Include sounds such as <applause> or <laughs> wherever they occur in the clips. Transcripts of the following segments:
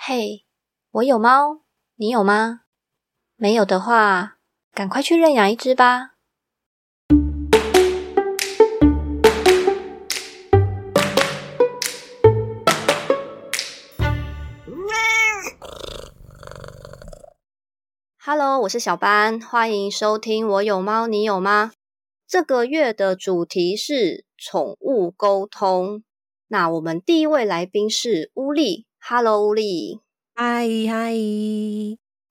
嘿，我有猫，你有吗？没有的话，赶快去认养一只吧。Hello，我是小班，欢迎收听《我有猫，你有吗》。这个月的主题是宠物沟通。那我们第一位来宾是乌力，Hello，乌力，嗨嗨。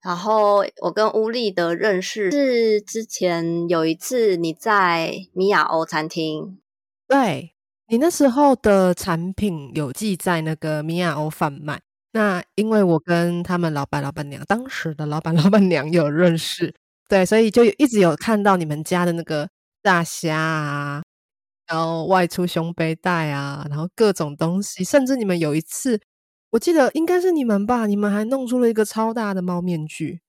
然后我跟乌力的认识是之前有一次你在米亚欧餐厅，对你那时候的产品有寄在那个米亚欧贩卖。那因为我跟他们老板、老板娘，当时的老板、老板娘有认识，对，所以就一直有看到你们家的那个大虾啊，然后外出胸背带啊，然后各种东西，甚至你们有一次，我记得应该是你们吧，你们还弄出了一个超大的猫面具。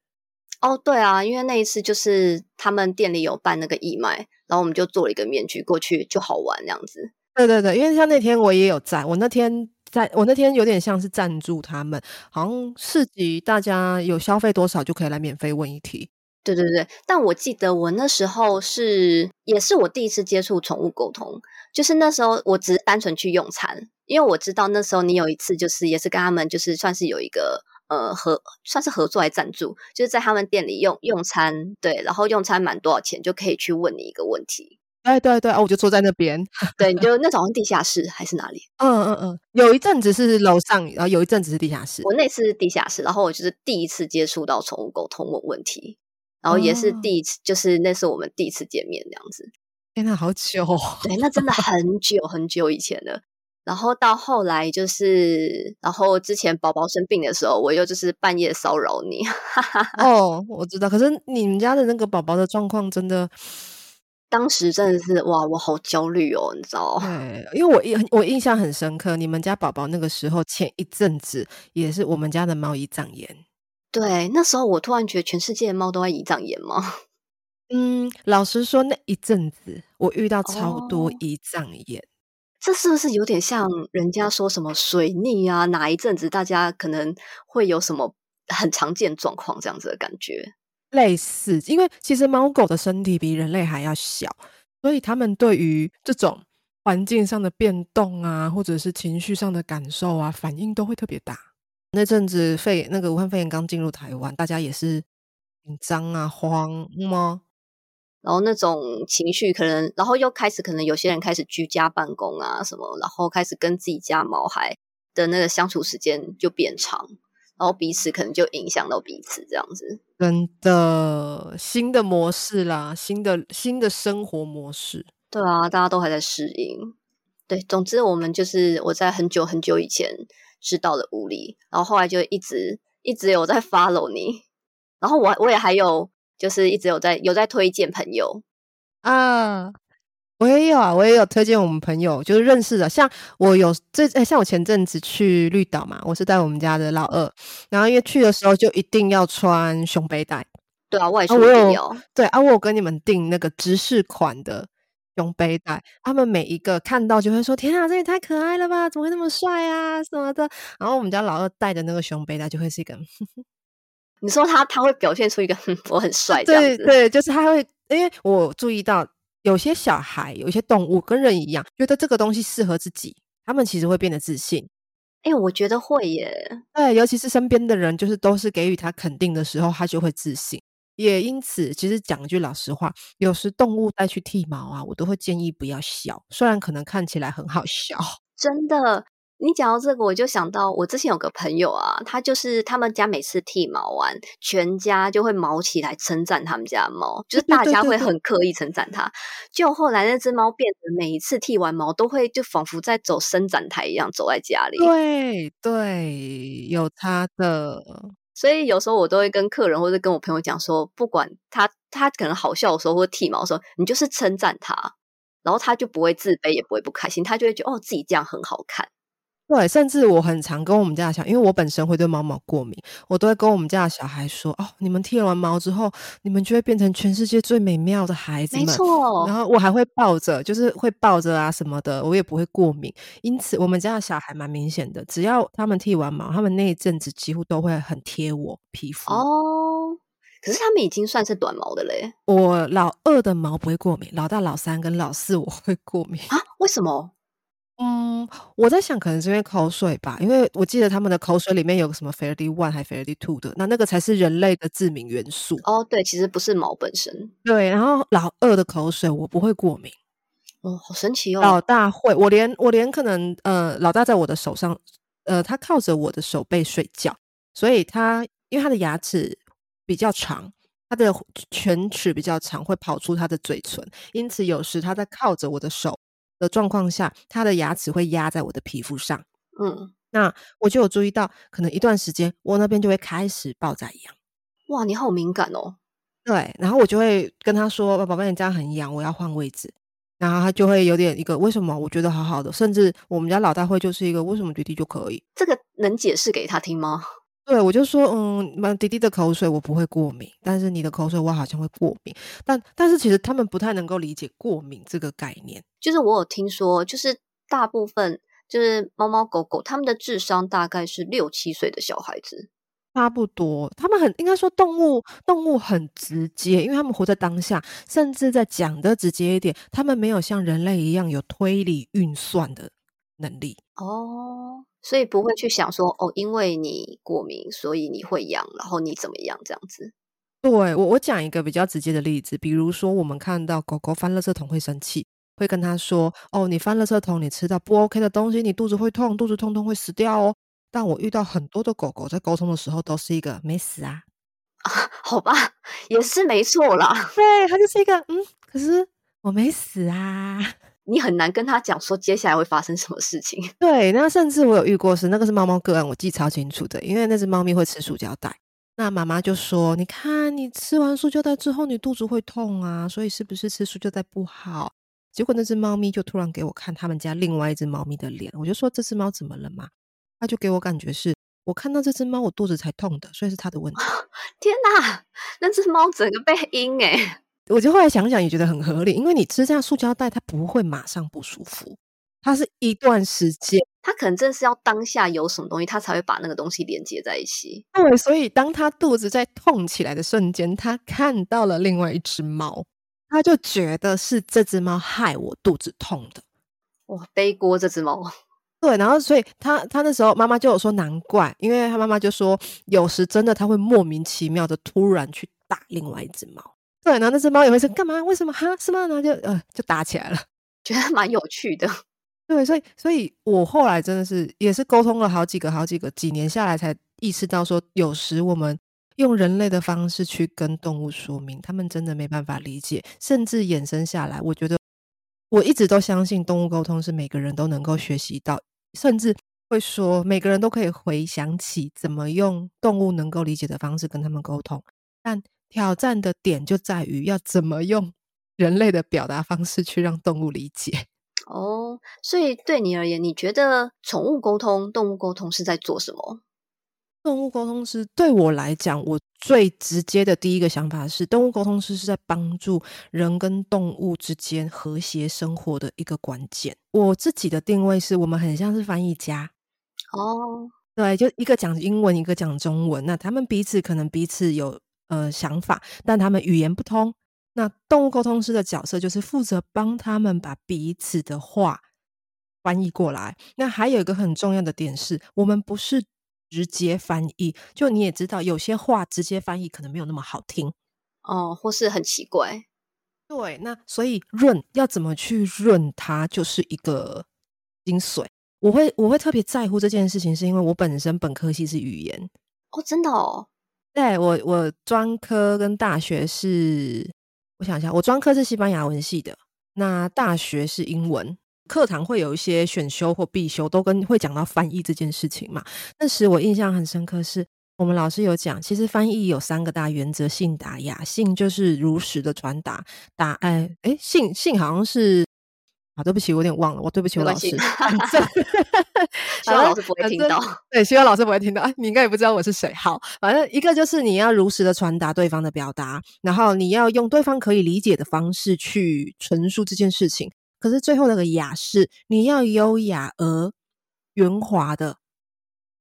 哦，对啊，因为那一次就是他们店里有办那个义卖，然后我们就做了一个面具过去，就好玩这样子。对对对，因为像那天我也有在，我那天。在我那天有点像是赞助他们，好像市集大家有消费多少就可以来免费问一题。对对对，但我记得我那时候是也是我第一次接触宠物沟通，就是那时候我只是单纯去用餐，因为我知道那时候你有一次就是也是跟他们就是算是有一个呃合算是合作来赞助，就是在他们店里用用餐，对，然后用餐满多少钱就可以去问你一个问题。哎，对对哦，我就坐在那边。<laughs> 对，你就那种地下室还是哪里？<laughs> 嗯嗯嗯，有一阵子是楼上，然后有一阵子是地下室。我那次是地下室，然后我就是第一次接触到宠物沟通问问题，然后也是第一次，就是那是我们第一次见面这样子。天呐，好久！对，那真的 <laughs> 很久很久以前了。然后到后来就是，然后之前宝宝生病的时候，我又就是半夜骚扰你。<laughs> 哦，我知道。可是你们家的那个宝宝的状况真的。当时真的是哇，我好焦虑哦，你知道对，因为我印我印象很深刻，你们家宝宝那个时候前一阵子也是我们家的猫胰脏炎。对，那时候我突然觉得全世界的猫都在胰脏炎吗？<laughs> 嗯，老实说，那一阵子我遇到超多胰脏炎。这是不是有点像人家说什么水逆啊？哪一阵子大家可能会有什么很常见状况这样子的感觉？类似，因为其实猫狗的身体比人类还要小，所以他们对于这种环境上的变动啊，或者是情绪上的感受啊，反应都会特别大。那阵子肺那个武汉肺炎刚进入台湾，大家也是紧张啊、慌吗？然后那种情绪可能，然后又开始可能有些人开始居家办公啊什么，然后开始跟自己家毛孩的那个相处时间就变长。然后彼此可能就影响到彼此，这样子。真的新的模式啦，新的新的生活模式。对啊，大家都还在适应。对，总之我们就是我在很久很久以前知道了物理，然后后来就一直一直有在 follow 你，然后我我也还有就是一直有在有在推荐朋友啊。我也有啊，我也有推荐我们朋友，就是认识的。像我有这，像我前阵子去绿岛嘛，我是带我们家的老二，然后因为去的时候就一定要穿胸背带。对啊，外出一定要。对啊，我有跟你们订那个芝士款的胸背带，他们每一个看到就会说：“天啊，这也太可爱了吧，怎么会那么帅啊什么的。”然后我们家老二带的那个胸背带就会是一个，你说他他会表现出一个我很帅这样子，对，就是他会，因为我注意到。有些小孩，有些动物跟人一样，觉得这个东西适合自己，他们其实会变得自信。哎，我觉得会耶。对，尤其是身边的人，就是都是给予他肯定的时候，他就会自信。也因此，其实讲句老实话，有时动物带去剃毛啊，我都会建议不要笑，虽然可能看起来很好笑，真的。你讲到这个，我就想到我之前有个朋友啊，他就是他们家每次剃毛完，全家就会毛起来称赞他们家的猫，就是大家会很刻意称赞他。就后来那只猫变得每一次剃完毛都会就仿佛在走伸展台一样走在家里。对对，有它的。所以有时候我都会跟客人或者跟我朋友讲说，不管他他可能好笑的时候或剃毛的时候，你就是称赞他，然后他就不会自卑也不会不开心，他就会觉得哦自己这样很好看。对，甚至我很常跟我们家的小因为我本身会对猫毛过敏，我都会跟我们家的小孩说：“哦，你们剃完毛之后，你们就会变成全世界最美妙的孩子们没。”错然，后我还会抱着，就是会抱着啊什么的，我也不会过敏。因此，我们家的小孩蛮明显的，只要他们剃完毛，他们那一阵子几乎都会很贴我皮肤。哦，可是他们已经算是短毛的嘞我老二的毛不会过敏，老大、老三跟老四我会过敏。啊？为什么？嗯，我在想可能是因为口水吧，因为我记得他们的口水里面有个什么 Fairly One 还 Fairly Two 的，那那个才是人类的致敏元素。哦，对，其实不是毛本身。对，然后老二的口水我不会过敏，哦，好神奇哦。老大会，我连我连可能呃，老大在我的手上，呃，他靠着我的手背睡觉，所以他因为他的牙齿比较长，他的犬齿比较长，会跑出他的嘴唇，因此有时他在靠着我的手的状况下，他的牙齿会压在我的皮肤上。嗯，那我就有注意到，可能一段时间我那边就会开始爆炸痒。哇，你好敏感哦。对，然后我就会跟他说：“宝贝，你这样很痒，我要换位置。”然后他就会有点一个为什么？我觉得好好的，甚至我们家老大会就是一个为什么弟弟就可以？这个能解释给他听吗？对我就说，嗯，那弟弟的口水我不会过敏，但是你的口水我好像会过敏。但但是其实他们不太能够理解过敏这个概念。就是我有听说，就是大部分就是猫猫狗狗，它们的智商大概是六七岁的小孩子。差不多，他们很应该说动物动物很直接，因为他们活在当下，甚至在讲的直接一点，他们没有像人类一样有推理运算的能力。哦，所以不会去想说，哦，因为你过敏，所以你会痒，然后你怎么样这样子。对我，我讲一个比较直接的例子，比如说我们看到狗狗翻垃圾桶会生气，会跟他说：“哦，你翻垃圾桶，你吃到不 OK 的东西，你肚子会痛，肚子痛痛会死掉哦。”但我遇到很多的狗狗在沟通的时候，都是一个没死啊，好吧，也是没错啦。对，它就是一个嗯，可是我没死啊。你很难跟他讲说接下来会发生什么事情。<laughs> 对，那甚至我有遇过是那个是猫猫个案，我记超清楚的，因为那只猫咪会吃塑胶袋。那妈妈就说：“你看，你吃完塑胶袋之后，你肚子会痛啊，所以是不是吃塑胶袋不好？”结果那只猫咪就突然给我看他们家另外一只猫咪的脸，我就说：“这只猫怎么了嘛？”它就给我感觉是我看到这只猫，我肚子才痛的，所以是它的问题。<laughs> 天哪，那只猫整个被阴诶、我就后来想想也觉得很合理，因为你吃这样塑胶袋，它不会马上不舒服，它是一段时间。它可能真的是要当下有什么东西，它才会把那个东西连接在一起。对，所以当它肚子在痛起来的瞬间，它看到了另外一只猫，它就觉得是这只猫害我肚子痛的。哇，背锅这只猫。对，然后所以他他那时候妈妈就有说难怪，因为他妈妈就说有时真的他会莫名其妙的突然去打另外一只猫。对，然后那只猫也会说干嘛？为什么？哈，是吗？然后就呃就打起来了。<laughs> 觉得蛮有趣的。对，所以所以我后来真的是也是沟通了好几个好几个几年下来，才意识到说，有时我们用人类的方式去跟动物说明，他们真的没办法理解，甚至衍生下来，我觉得我一直都相信动物沟通是每个人都能够学习到，甚至会说每个人都可以回想起怎么用动物能够理解的方式跟他们沟通，但挑战的点就在于要怎么用人类的表达方式去让动物理解。哦，所以对你而言，你觉得宠物沟通、动物沟通是在做什么？动物沟通师对我来讲，我最直接的第一个想法是，动物沟通师是在帮助人跟动物之间和谐生活的一个关键。我自己的定位是我们很像是翻译家，哦，对，就一个讲英文，一个讲中文，那他们彼此可能彼此有呃想法，但他们语言不通。那动物沟通师的角色就是负责帮他们把彼此的话翻译过来。那还有一个很重要的点是，我们不是直接翻译，就你也知道，有些话直接翻译可能没有那么好听。哦，或是很奇怪。对，那所以润要怎么去润它，就是一个精髓。我会我会特别在乎这件事情，是因为我本身本科系是语言，哦，真的哦，对我我专科跟大学是，我想一下，我专科是西班牙文系的，那大学是英文。课堂会有一些选修或必修，都跟会讲到翻译这件事情嘛。那时我印象很深刻是，我们老师有讲，其实翻译有三个大原则：信达雅。信就是如实的传达，达哎哎信信好像是啊，对不起，我有点忘了，我对不起我老师。<laughs> 希望 <laughs> <laughs> 老师不会听到。对，希望老师不会听到。你应该也不知道我是谁。好，反正一个就是你要如实的传达对方的表达，然后你要用对方可以理解的方式去陈述这件事情。可是最后那个雅是，你要优雅而圆滑的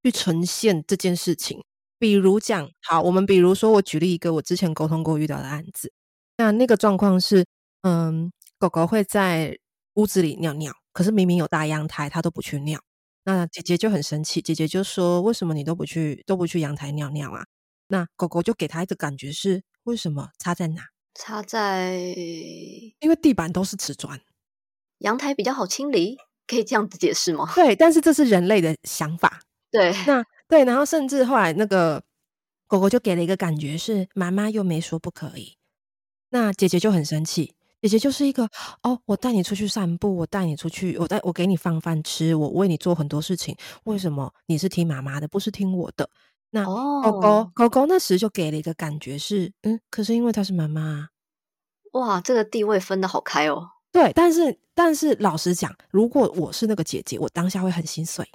去呈现这件事情。比如讲，好，我们比如说，我举例一个我之前沟通过遇到的案子。那那个状况是，嗯，狗狗会在。屋子里尿尿，可是明明有大阳台，他都不去尿。那姐姐就很生气，姐姐就说：“为什么你都不去，都不去阳台尿尿啊？”那狗狗就给他一个感觉是：为什么插在哪？插在，因为地板都是瓷砖，阳台比较好清理，可以这样子解释吗？对，但是这是人类的想法。<laughs> 对，那对，然后甚至后来那个狗狗就给了一个感觉是：妈妈又没说不可以。那姐姐就很生气。姐姐就是一个哦，我带你出去散步，我带你出去，我带我给你放饭吃，我为你做很多事情。为什么你是听妈妈的，不是听我的？那狗狗狗狗那时就给了一个感觉是，嗯，可是因为它是妈妈，哇，这个地位分的好开哦。对，但是但是老实讲，如果我是那个姐姐，我当下会很心碎。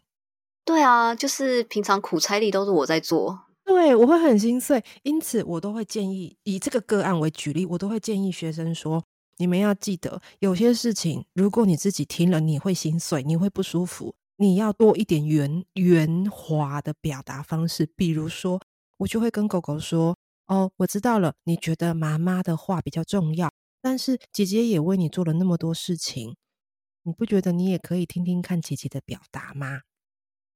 对啊，就是平常苦差力都是我在做。对，我会很心碎，因此我都会建议以这个个案为举例，我都会建议学生说。你们要记得，有些事情，如果你自己听了，你会心碎，你会不舒服。你要多一点圆圆滑的表达方式，比如说，我就会跟狗狗说：“哦，我知道了，你觉得妈妈的话比较重要，但是姐姐也为你做了那么多事情，你不觉得你也可以听听看姐姐的表达吗？”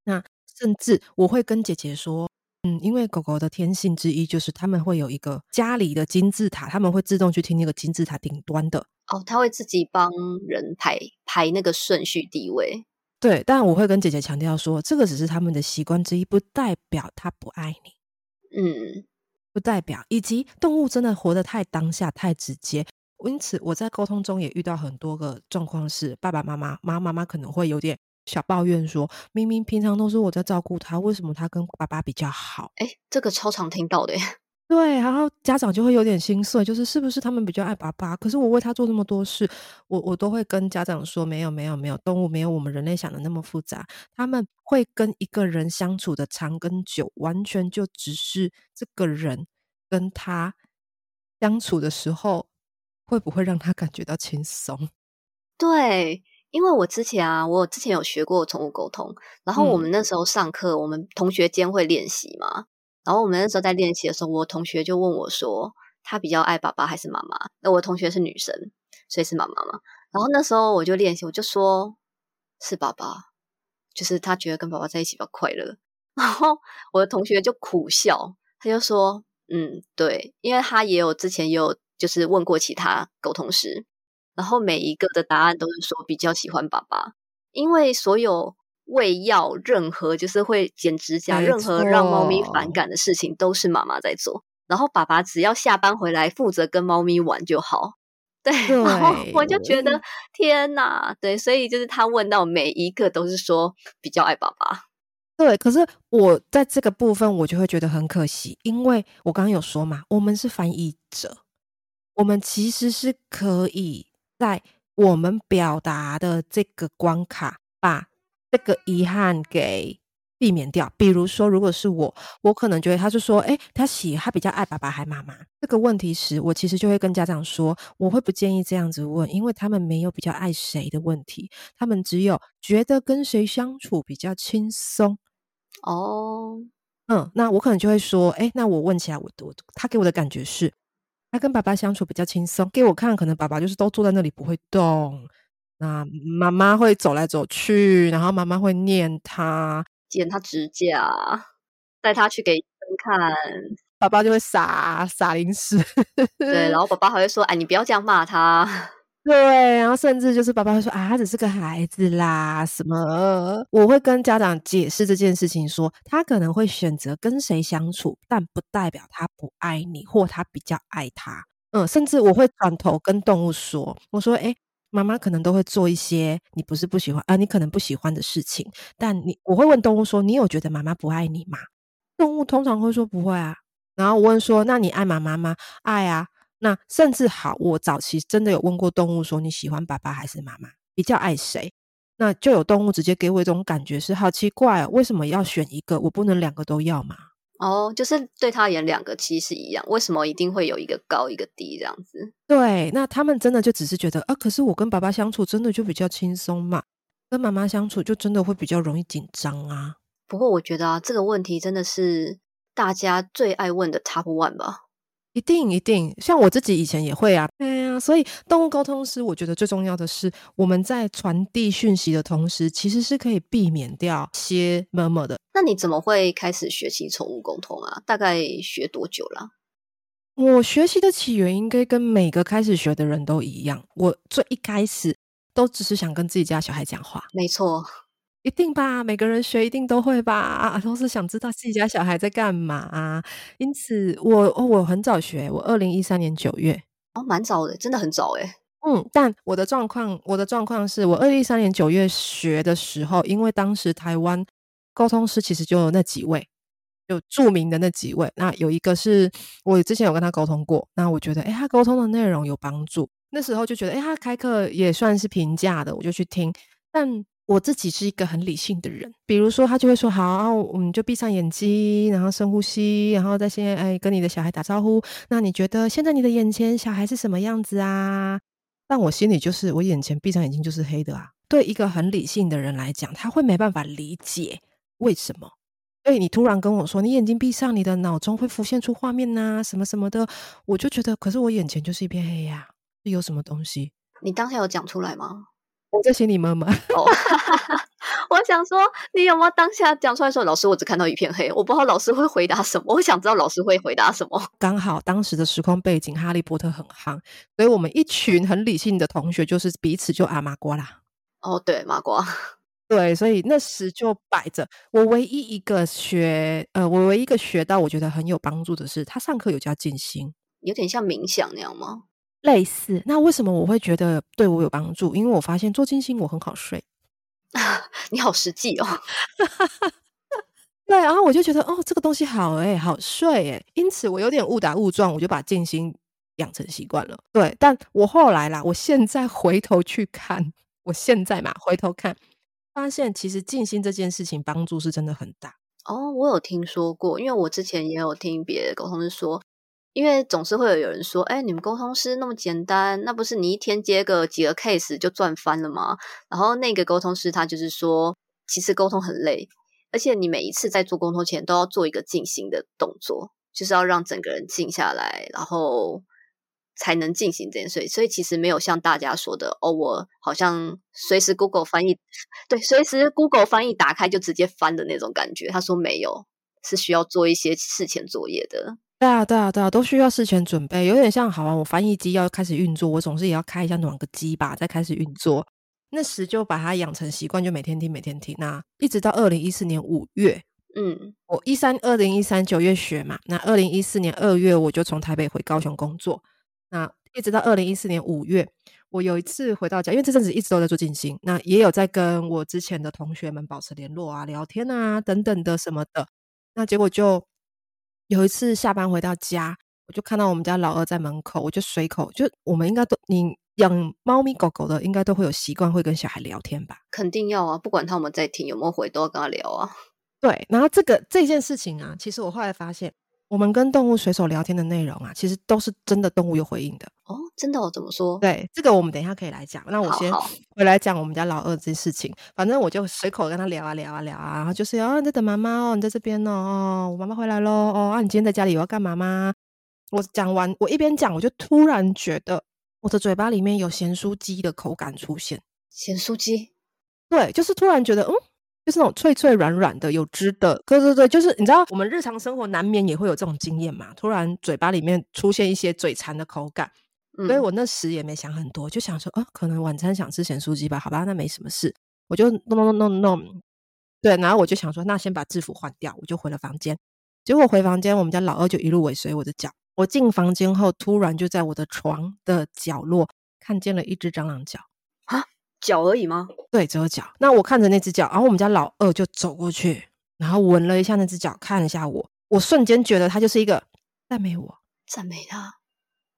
那甚至我会跟姐姐说。嗯，因为狗狗的天性之一就是他们会有一个家里的金字塔，他们会自动去听那个金字塔顶端的。哦，他会自己帮人排排那个顺序地位。对，但我会跟姐姐强调说，这个只是他们的习惯之一，不代表他不爱你。嗯，不代表。以及动物真的活得太当下、太直接，因此我在沟通中也遇到很多个状况，是爸爸妈妈、妈妈妈可能会有点。小抱怨说：“明明平常都是我在照顾他，为什么他跟爸爸比较好？”哎，这个超常听到的。<laughs> 对，然后家长就会有点心碎，就是是不是他们比较爱爸爸？可是我为他做那么多事，我我都会跟家长说：“没有，没有，没有，动物没有我们人类想的那么复杂。他们会跟一个人相处的长跟久，完全就只是这个人跟他相处的时候，会不会让他感觉到轻松？”对。因为我之前啊，我之前有学过宠物沟通，然后我们那时候上课，我们同学间会练习嘛。然后我们那时候在练习的时候，我同学就问我说：“他比较爱爸爸还是妈妈？”那我同学是女生，所以是妈妈嘛。然后那时候我就练习，我就说：“是爸爸，就是他觉得跟爸爸在一起比较快乐。<laughs> ”然后我的同学就苦笑，他就说：“嗯，对，因为他也有之前也有就是问过其他沟通师。”然后每一个的答案都是说比较喜欢爸爸，因为所有喂药、任何就是会剪指甲、任何让猫咪反感的事情都是妈妈在做，然后爸爸只要下班回来负责跟猫咪玩就好。对，然后我就觉得天哪，对，所以就是他问到每一个都是说比较爱爸爸。对，可是我在这个部分我就会觉得很可惜，因为我刚刚有说嘛，我们是翻译者，我们其实是可以。在我们表达的这个关卡，把这个遗憾给避免掉。比如说，如果是我，我可能觉得他是说，哎，他喜他比较爱爸爸还妈妈这个问题时，我其实就会跟家长说，我会不建议这样子问，因为他们没有比较爱谁的问题，他们只有觉得跟谁相处比较轻松。哦，嗯，那我可能就会说，哎，那我问起来，我我他给我的感觉是。他跟爸爸相处比较轻松，给我看，可能爸爸就是都坐在那里不会动，那妈妈会走来走去，然后妈妈会念他，剪他指甲，带他去给医生看，爸爸就会撒撒零食，对，然后爸爸还会说：“哎，你不要这样骂他。”对，然后甚至就是爸爸会说啊，他只是个孩子啦，什么？我会跟家长解释这件事情，说他可能会选择跟谁相处，但不代表他不爱你，或他比较爱他。嗯，甚至我会转头跟动物说，我说，哎，妈妈可能都会做一些你不是不喜欢啊，你可能不喜欢的事情，但你我会问动物说，你有觉得妈妈不爱你吗？动物通常会说不会啊。然后我问说，那你爱妈妈吗？爱啊。那甚至好，我早期真的有问过动物说你喜欢爸爸还是妈妈？比较爱谁？那就有动物直接给我一种感觉是好奇怪哦，为什么要选一个？我不能两个都要吗？哦，就是对他而言，两个其实一样，为什么一定会有一个高一个低这样子？对，那他们真的就只是觉得啊，可是我跟爸爸相处真的就比较轻松嘛，跟妈妈相处就真的会比较容易紧张啊。不过我觉得啊，这个问题真的是大家最爱问的 top one 吧。一定一定，像我自己以前也会啊，对呀，所以动物沟通师，我觉得最重要的是，我们在传递讯息的同时，其实是可以避免掉些么么的。那你怎么会开始学习宠物沟通啊？大概学多久了？我学习的起源应该跟每个开始学的人都一样，我最一开始都只是想跟自己家小孩讲话。没错。一定吧，每个人学一定都会吧，啊都是想知道自己家小孩在干嘛。因此，我我很早学，我二零一三年九月，哦，蛮早的，真的很早诶。嗯，但我的状况，我的状况是我二零一三年九月学的时候，因为当时台湾沟通师其实就有那几位，有著名的那几位。那有一个是我之前有跟他沟通过，那我觉得，哎，他沟通的内容有帮助。那时候就觉得，哎，他开课也算是平价的，我就去听，但。我自己是一个很理性的人，比如说他就会说好，我们就闭上眼睛，然后深呼吸，然后再先哎跟你的小孩打招呼。那你觉得现在你的眼前小孩是什么样子啊？但我心里就是我眼前闭上眼睛就是黑的啊。对一个很理性的人来讲，他会没办法理解为什么。所以你突然跟我说你眼睛闭上，你的脑中会浮现出画面呐，什么什么的，我就觉得可是我眼前就是一片黑呀，有什么东西？你当下有讲出来吗？我在心里默默。<laughs> 我想说，你有没有当下讲出来说，老师，我只看到一片黑，我不知道老师会回答什么。我想知道老师会回答什么。刚好当时的时空背景，哈利波特很夯，所以我们一群很理性的同学，就是彼此就阿麻瓜啦。哦，对，麻瓜。对，所以那时就摆着。我唯一一个学，呃，我唯一一个学到我觉得很有帮助的是，他上课有教静心，有点像冥想那样吗？类似，那为什么我会觉得对我有帮助？因为我发现做金星我很好睡，<laughs> 你好实际哦。<laughs> 对，然后我就觉得哦，这个东西好哎，好睡哎，因此我有点误打误撞，我就把静心养成习惯了。对，但我后来啦，我现在回头去看，我现在嘛回头看，发现其实静心这件事情帮助是真的很大。哦，我有听说过，因为我之前也有听别的沟通师说。因为总是会有有人说：“哎，你们沟通师那么简单，那不是你一天接个几个 case 就赚翻了吗？”然后那个沟通师他就是说，其实沟通很累，而且你每一次在做沟通前都要做一个静心的动作，就是要让整个人静下来，然后才能进行这件事。所以其实没有像大家说的哦，我好像随时 Google 翻译，对，随时 Google 翻译打开就直接翻的那种感觉。他说没有，是需要做一些事前作业的。对啊，对啊，对啊，都需要事前准备，有点像好啊，我翻译机要开始运作，我总是也要开一下暖个机吧，再开始运作。那时就把它养成习惯，就每天听，每天听。那一直到二零一四年五月，嗯，我一三二零一三九月学嘛，那二零一四年二月我就从台北回高雄工作。那一直到二零一四年五月，我有一次回到家，因为这阵子一直都在做静心，那也有在跟我之前的同学们保持联络啊、聊天啊等等的什么的。那结果就。有一次下班回到家，我就看到我们家老二在门口，我就随口就我们应该都你养猫咪狗狗的，应该都会有习惯会跟小孩聊天吧？肯定要啊，不管他们在听有没有回，都要跟他聊啊。<laughs> 对，然后这个这件事情啊，其实我后来发现。我们跟动物随手聊天的内容啊，其实都是真的动物有回应的哦。真的？哦？怎么说？对，这个我们等一下可以来讲。那我先回来讲我们家老二这事情。反正我就随口跟他聊啊聊啊聊啊，然后就是哦，你在等妈妈哦，你在这边哦，哦，我妈妈回来喽哦。啊，你今天在家里有要干嘛吗？我讲完，我一边讲，我就突然觉得我的嘴巴里面有咸酥鸡的口感出现。咸酥鸡？对，就是突然觉得嗯。就是那种脆脆软软的有汁的，对对对，就是你知道我们日常生活难免也会有这种经验嘛。突然嘴巴里面出现一些嘴馋的口感，所以我那时也没想很多，就想说，啊，可能晚餐想吃咸酥鸡吧？好吧，那没什么事，我就弄弄弄弄弄，对，然后我就想说，那先把制服换掉，我就回了房间。结果回房间，我们家老二就一路尾随我的脚。我进房间后，突然就在我的床的角落看见了一只蟑螂脚啊。脚而已吗？对，只有脚。那我看着那只脚，然后我们家老二就走过去，然后闻了一下那只脚，看了一下我，我瞬间觉得他就是一个赞美我，赞美他。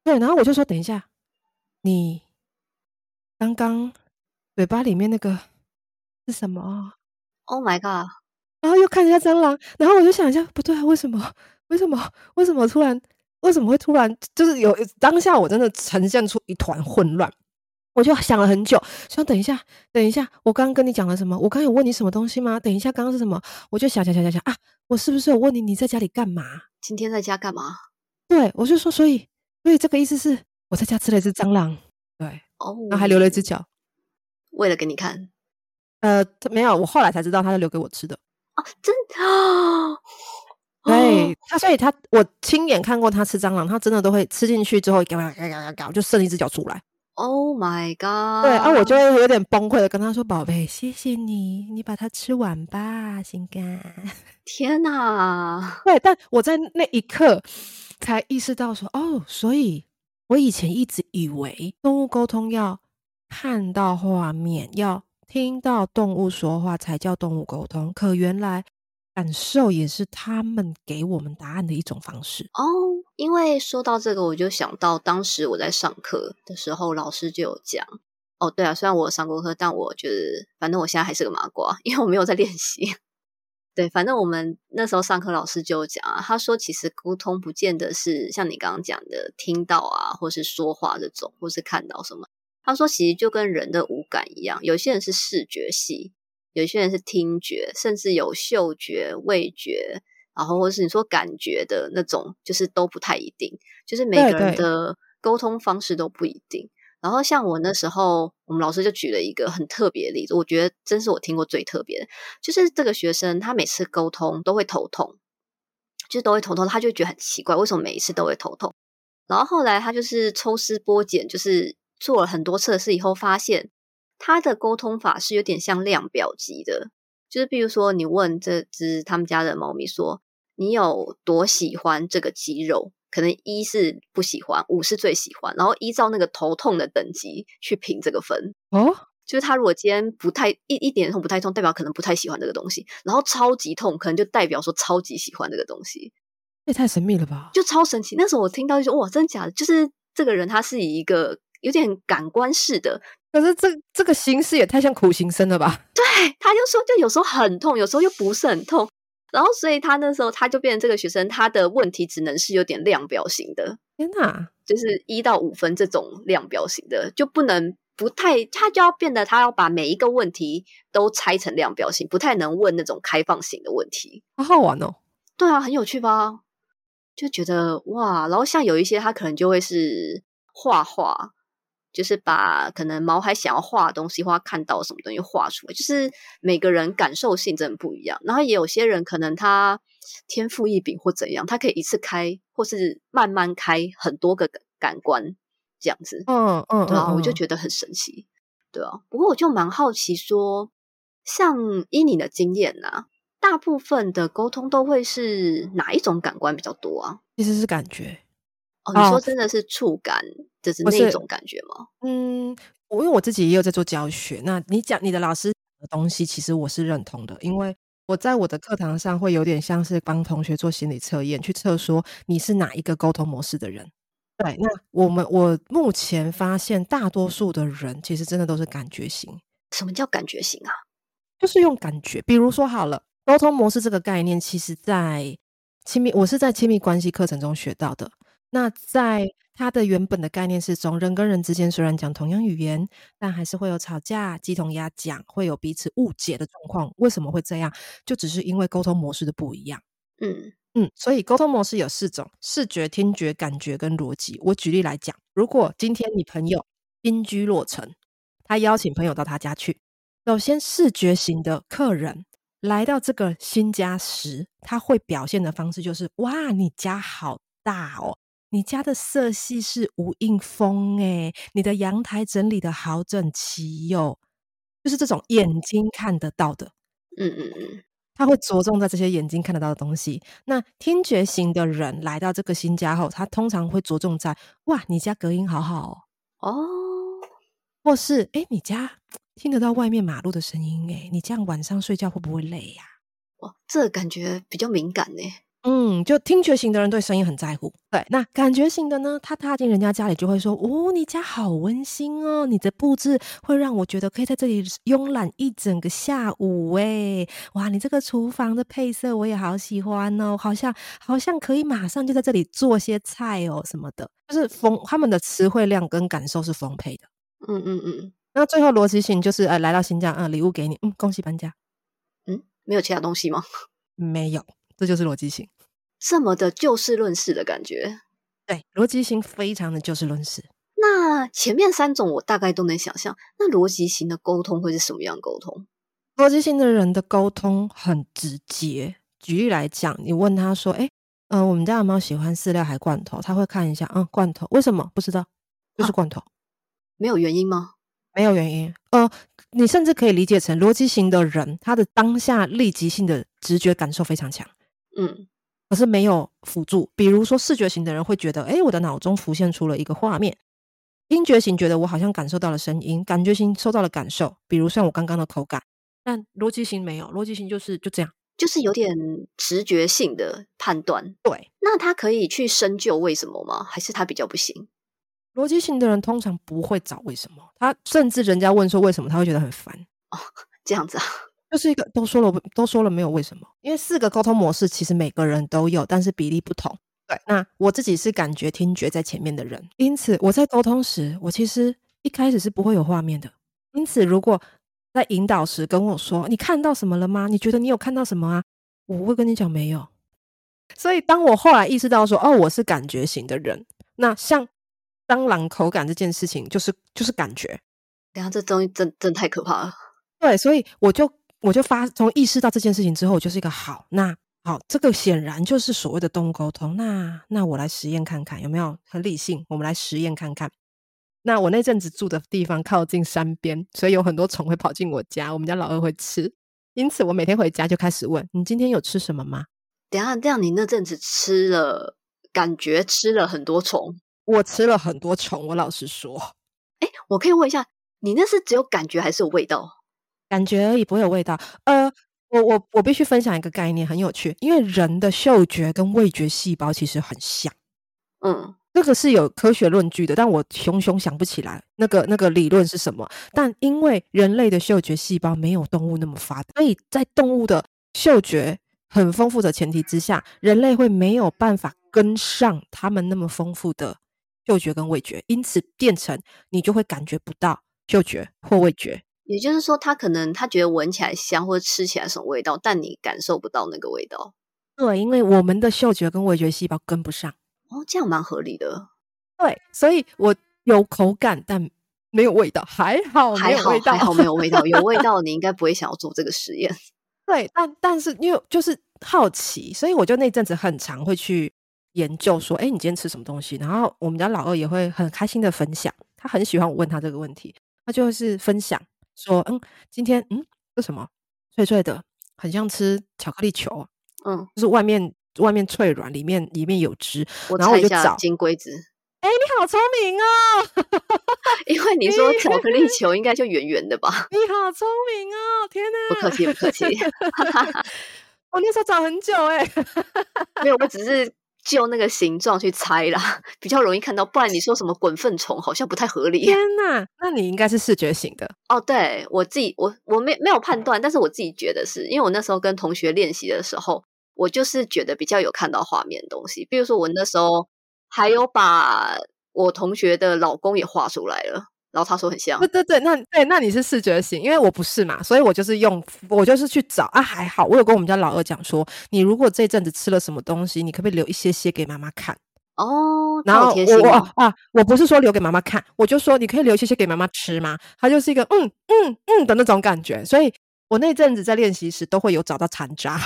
对，然后我就说：“等一下，你刚刚嘴巴里面那个是什么？Oh my god！然后又看一下蟑螂，然后我就想一下，不对啊，为什么？为什么？为什么突然？为什么会突然？就是有当下，我真的呈现出一团混乱。我就想了很久，想等一下，等一下，我刚刚跟你讲了什么？我刚刚有问你什么东西吗？等一下，刚刚是什么？我就想想想想想啊，我是不是有问你你在家里干嘛？今天在家干嘛？对，我就说，所以，所以这个意思是我在家吃了一只蟑螂，对，哦，然后还留了一只脚，为了给你看。呃，没有，我后来才知道他是留给我吃的。哦，真的？对他，所以他我亲眼看过他吃蟑螂，他真的都会吃进去之后，嘎嘎嘎嘎嘎，就剩一只脚出来。Oh my god！对啊，我就会有点崩溃的跟他说：“宝贝，谢谢你，你把它吃完吧，心肝。”天哪！对，但我在那一刻才意识到说：“哦，所以我以前一直以为动物沟通要看到画面，要听到动物说话才叫动物沟通，可原来……”感受也是他们给我们答案的一种方式哦。因为说到这个，我就想到当时我在上课的时候，老师就有讲哦。对啊，虽然我上过课，但我觉得反正我现在还是个麻瓜，因为我没有在练习。对，反正我们那时候上课，老师就讲啊，他说其实沟通不见得是像你刚刚讲的听到啊，或是说话这种，或是看到什么。他说其实就跟人的五感一样，有些人是视觉系。有些人是听觉，甚至有嗅觉、味觉，然后或是你说感觉的那种，就是都不太一定。就是每个人的沟通方式都不一定。然后像我那时候，我们老师就举了一个很特别的例子，我觉得真是我听过最特别的，就是这个学生他每次沟通都会头痛，就都会头痛，他就觉得很奇怪，为什么每一次都会头痛？然后后来他就是抽丝剥茧，就是做了很多测试以后发现。他的沟通法是有点像量表级的，就是比如说，你问这只他们家的猫咪说：“你有多喜欢这个肌肉？”可能一是不喜欢，五是最喜欢，然后依照那个头痛的等级去评这个分。哦，就是他如果今天不太一一点痛不太痛，代表可能不太喜欢这个东西；然后超级痛，可能就代表说超级喜欢这个东西。也太神秘了吧！就超神奇。那时候我听到就说：“哇，真的假的？”就是这个人他是以一个有点感官式的。可是这这个形式也太像苦行僧了吧？对，他就说，就有时候很痛，有时候又不是很痛，然后所以他那时候他就变成这个学生，他的问题只能是有点量表型的。天哪，就是一到五分这种量表型的，就不能不太，他就要变得他要把每一个问题都拆成量表型，不太能问那种开放型的问题。好好玩哦！对啊，很有趣吧？就觉得哇，然后像有一些他可能就会是画画。就是把可能毛孩想要画的东西，或看到什么东西画出来，就是每个人感受性真的不一样。然后也有些人可能他天赋异禀或怎样，他可以一次开，或是慢慢开很多个感官这样子。嗯嗯，对啊，我就觉得很神奇。对啊，不过我就蛮好奇，说像依你的经验呐，大部分的沟通都会是哪一种感官比较多啊？其实是感觉。哦，你说真的是触感？就是那种感觉吗？嗯，我因为我自己也有在做教学。那你讲你的老师的东西，其实我是认同的，因为我在我的课堂上会有点像是帮同学做心理测验，去测说你是哪一个沟通模式的人。对，那我们我目前发现，大多数的人其实真的都是感觉型。什么叫感觉型啊？就是用感觉。比如说好了，沟通模式这个概念，其实在亲密，我是在亲密关系课程中学到的。那在它的原本的概念是从，人跟人之间虽然讲同样语言，但还是会有吵架、鸡同鸭讲，会有彼此误解的状况。为什么会这样？就只是因为沟通模式的不一样。嗯嗯，所以沟通模式有四种：视觉、听觉、感觉跟逻辑。我举例来讲，如果今天你朋友新居落成，他邀请朋友到他家去，首先视觉型的客人来到这个新家时，他会表现的方式就是：哇，你家好大哦。你家的色系是无印风诶，你的阳台整理的好整齐哟，就是这种眼睛看得到的，嗯嗯嗯，他会着重在这些眼睛看得到的东西。那听觉型的人来到这个新家后，他通常会着重在哇，你家隔音好好哦，或是哎，你家听得到外面马路的声音诶，你这样晚上睡觉会不会累呀？哇，这感觉比较敏感呢。嗯，就听觉型的人对声音很在乎，对。那感觉型的呢，他踏进人家家里就会说：“哦，你家好温馨哦，你的布置会让我觉得可以在这里慵懒一整个下午。”哎，哇，你这个厨房的配色我也好喜欢哦，好像好像可以马上就在这里做些菜哦，什么的，就是丰他们的词汇量跟感受是丰沛的。嗯嗯嗯。那最后逻辑型就是，呃，来到新家，嗯，礼物给你，嗯，恭喜搬家。嗯，没有其他东西吗？<laughs> 没有。这就是逻辑型，这么的就事论事的感觉。对，逻辑型非常的就事论事。那前面三种我大概都能想象。那逻辑型的沟通会是什么样沟通？逻辑型的人的沟通很直接。举例来讲，你问他说：“哎，嗯，我们家有没有喜欢饲料还罐头？”他会看一下，嗯，罐头。为什么？不知道，就是罐头。没有原因吗？没有原因。呃，你甚至可以理解成逻辑型的人，他的当下立即性的直觉感受非常强。嗯，可是没有辅助。比如说视觉型的人会觉得，哎，我的脑中浮现出了一个画面；听觉型觉得我好像感受到了声音；感觉型受到了感受，比如像我刚刚的口感。但逻辑型没有，逻辑型就是就这样，就是有点直觉性的判断。对，那他可以去深究为什么吗？还是他比较不行？逻辑型的人通常不会找为什么，他甚至人家问说为什么，他会觉得很烦。哦，这样子啊。就是一个都说了都说了没有为什么？因为四个沟通模式其实每个人都有，但是比例不同。对，那我自己是感觉听觉在前面的人，因此我在沟通时，我其实一开始是不会有画面的。因此，如果在引导时跟我说你看到什么了吗？你觉得你有看到什么啊？我会跟你讲没有。所以当我后来意识到说哦，我是感觉型的人，那像蟑螂口感这件事情，就是就是感觉。等下这东西真真太可怕了。对，所以我就。我就发从意识到这件事情之后，我就是一个好，那好，这个显然就是所谓的动物沟通。那那我来实验看看有没有很理性，我们来实验看看。那我那阵子住的地方靠近山边，所以有很多虫会跑进我家，我们家老二会吃。因此，我每天回家就开始问：你今天有吃什么吗？等下，这样你那阵子吃了，感觉吃了很多虫。我吃了很多虫，我老实说。哎，我可以问一下，你那是只有感觉还是有味道？感觉而已，不会有味道。呃，我我我必须分享一个概念，很有趣，因为人的嗅觉跟味觉细胞其实很像。嗯，这个是有科学论据的，但我熊熊想不起来那个那个理论是什么。但因为人类的嗅觉细胞没有动物那么发达，所以在动物的嗅觉很丰富的前提之下，人类会没有办法跟上他们那么丰富的嗅觉跟味觉，因此变成你就会感觉不到嗅觉或味觉。也就是说，他可能他觉得闻起来香或者吃起来什么味道，但你感受不到那个味道。对，因为我们的嗅觉跟味觉细胞跟不上。哦，这样蛮合理的。对，所以我有口感，但没有味道，还好，还好，还好没有味道。有味 <laughs> 道，你应该不会想要做这个实验。对，但但是因为就是好奇，所以我就那阵子很常会去研究说，哎，你今天吃什么东西？然后我们家老二也会很开心的分享，他很喜欢我问他这个问题，他就是分享。说嗯，今天嗯，这什么脆脆的，很像吃巧克力球，嗯，就是外面外面脆软，里面里面有汁。我然后我就找金龟子。哎，你好聪明哦！因为 <laughs> 你说巧克力球应该就圆圆的吧？你好聪明哦！天 <laughs> 哪，不客气不客气。我那时候找很久哎，<laughs> 没有，我只是。就那个形状去猜啦，<laughs> 比较容易看到。不然你说什么滚粪虫，好像不太合理。天哪，那你应该是视觉型的哦。对我自己，我我没没有判断，但是我自己觉得是因为我那时候跟同学练习的时候，我就是觉得比较有看到画面的东西。比如说我那时候还有把我同学的老公也画出来了。然后他说很像，对对对，那对那你是视觉型，因为我不是嘛，所以我就是用我就是去找啊，还好我有跟我们家老二讲说，你如果这阵子吃了什么东西，你可不可以留一些些给妈妈看哦？然后我啊，我不是说留给妈妈看，我就说你可以留一些些给妈妈吃吗？他就是一个嗯嗯嗯的那种感觉，所以我那阵子在练习时都会有找到残渣。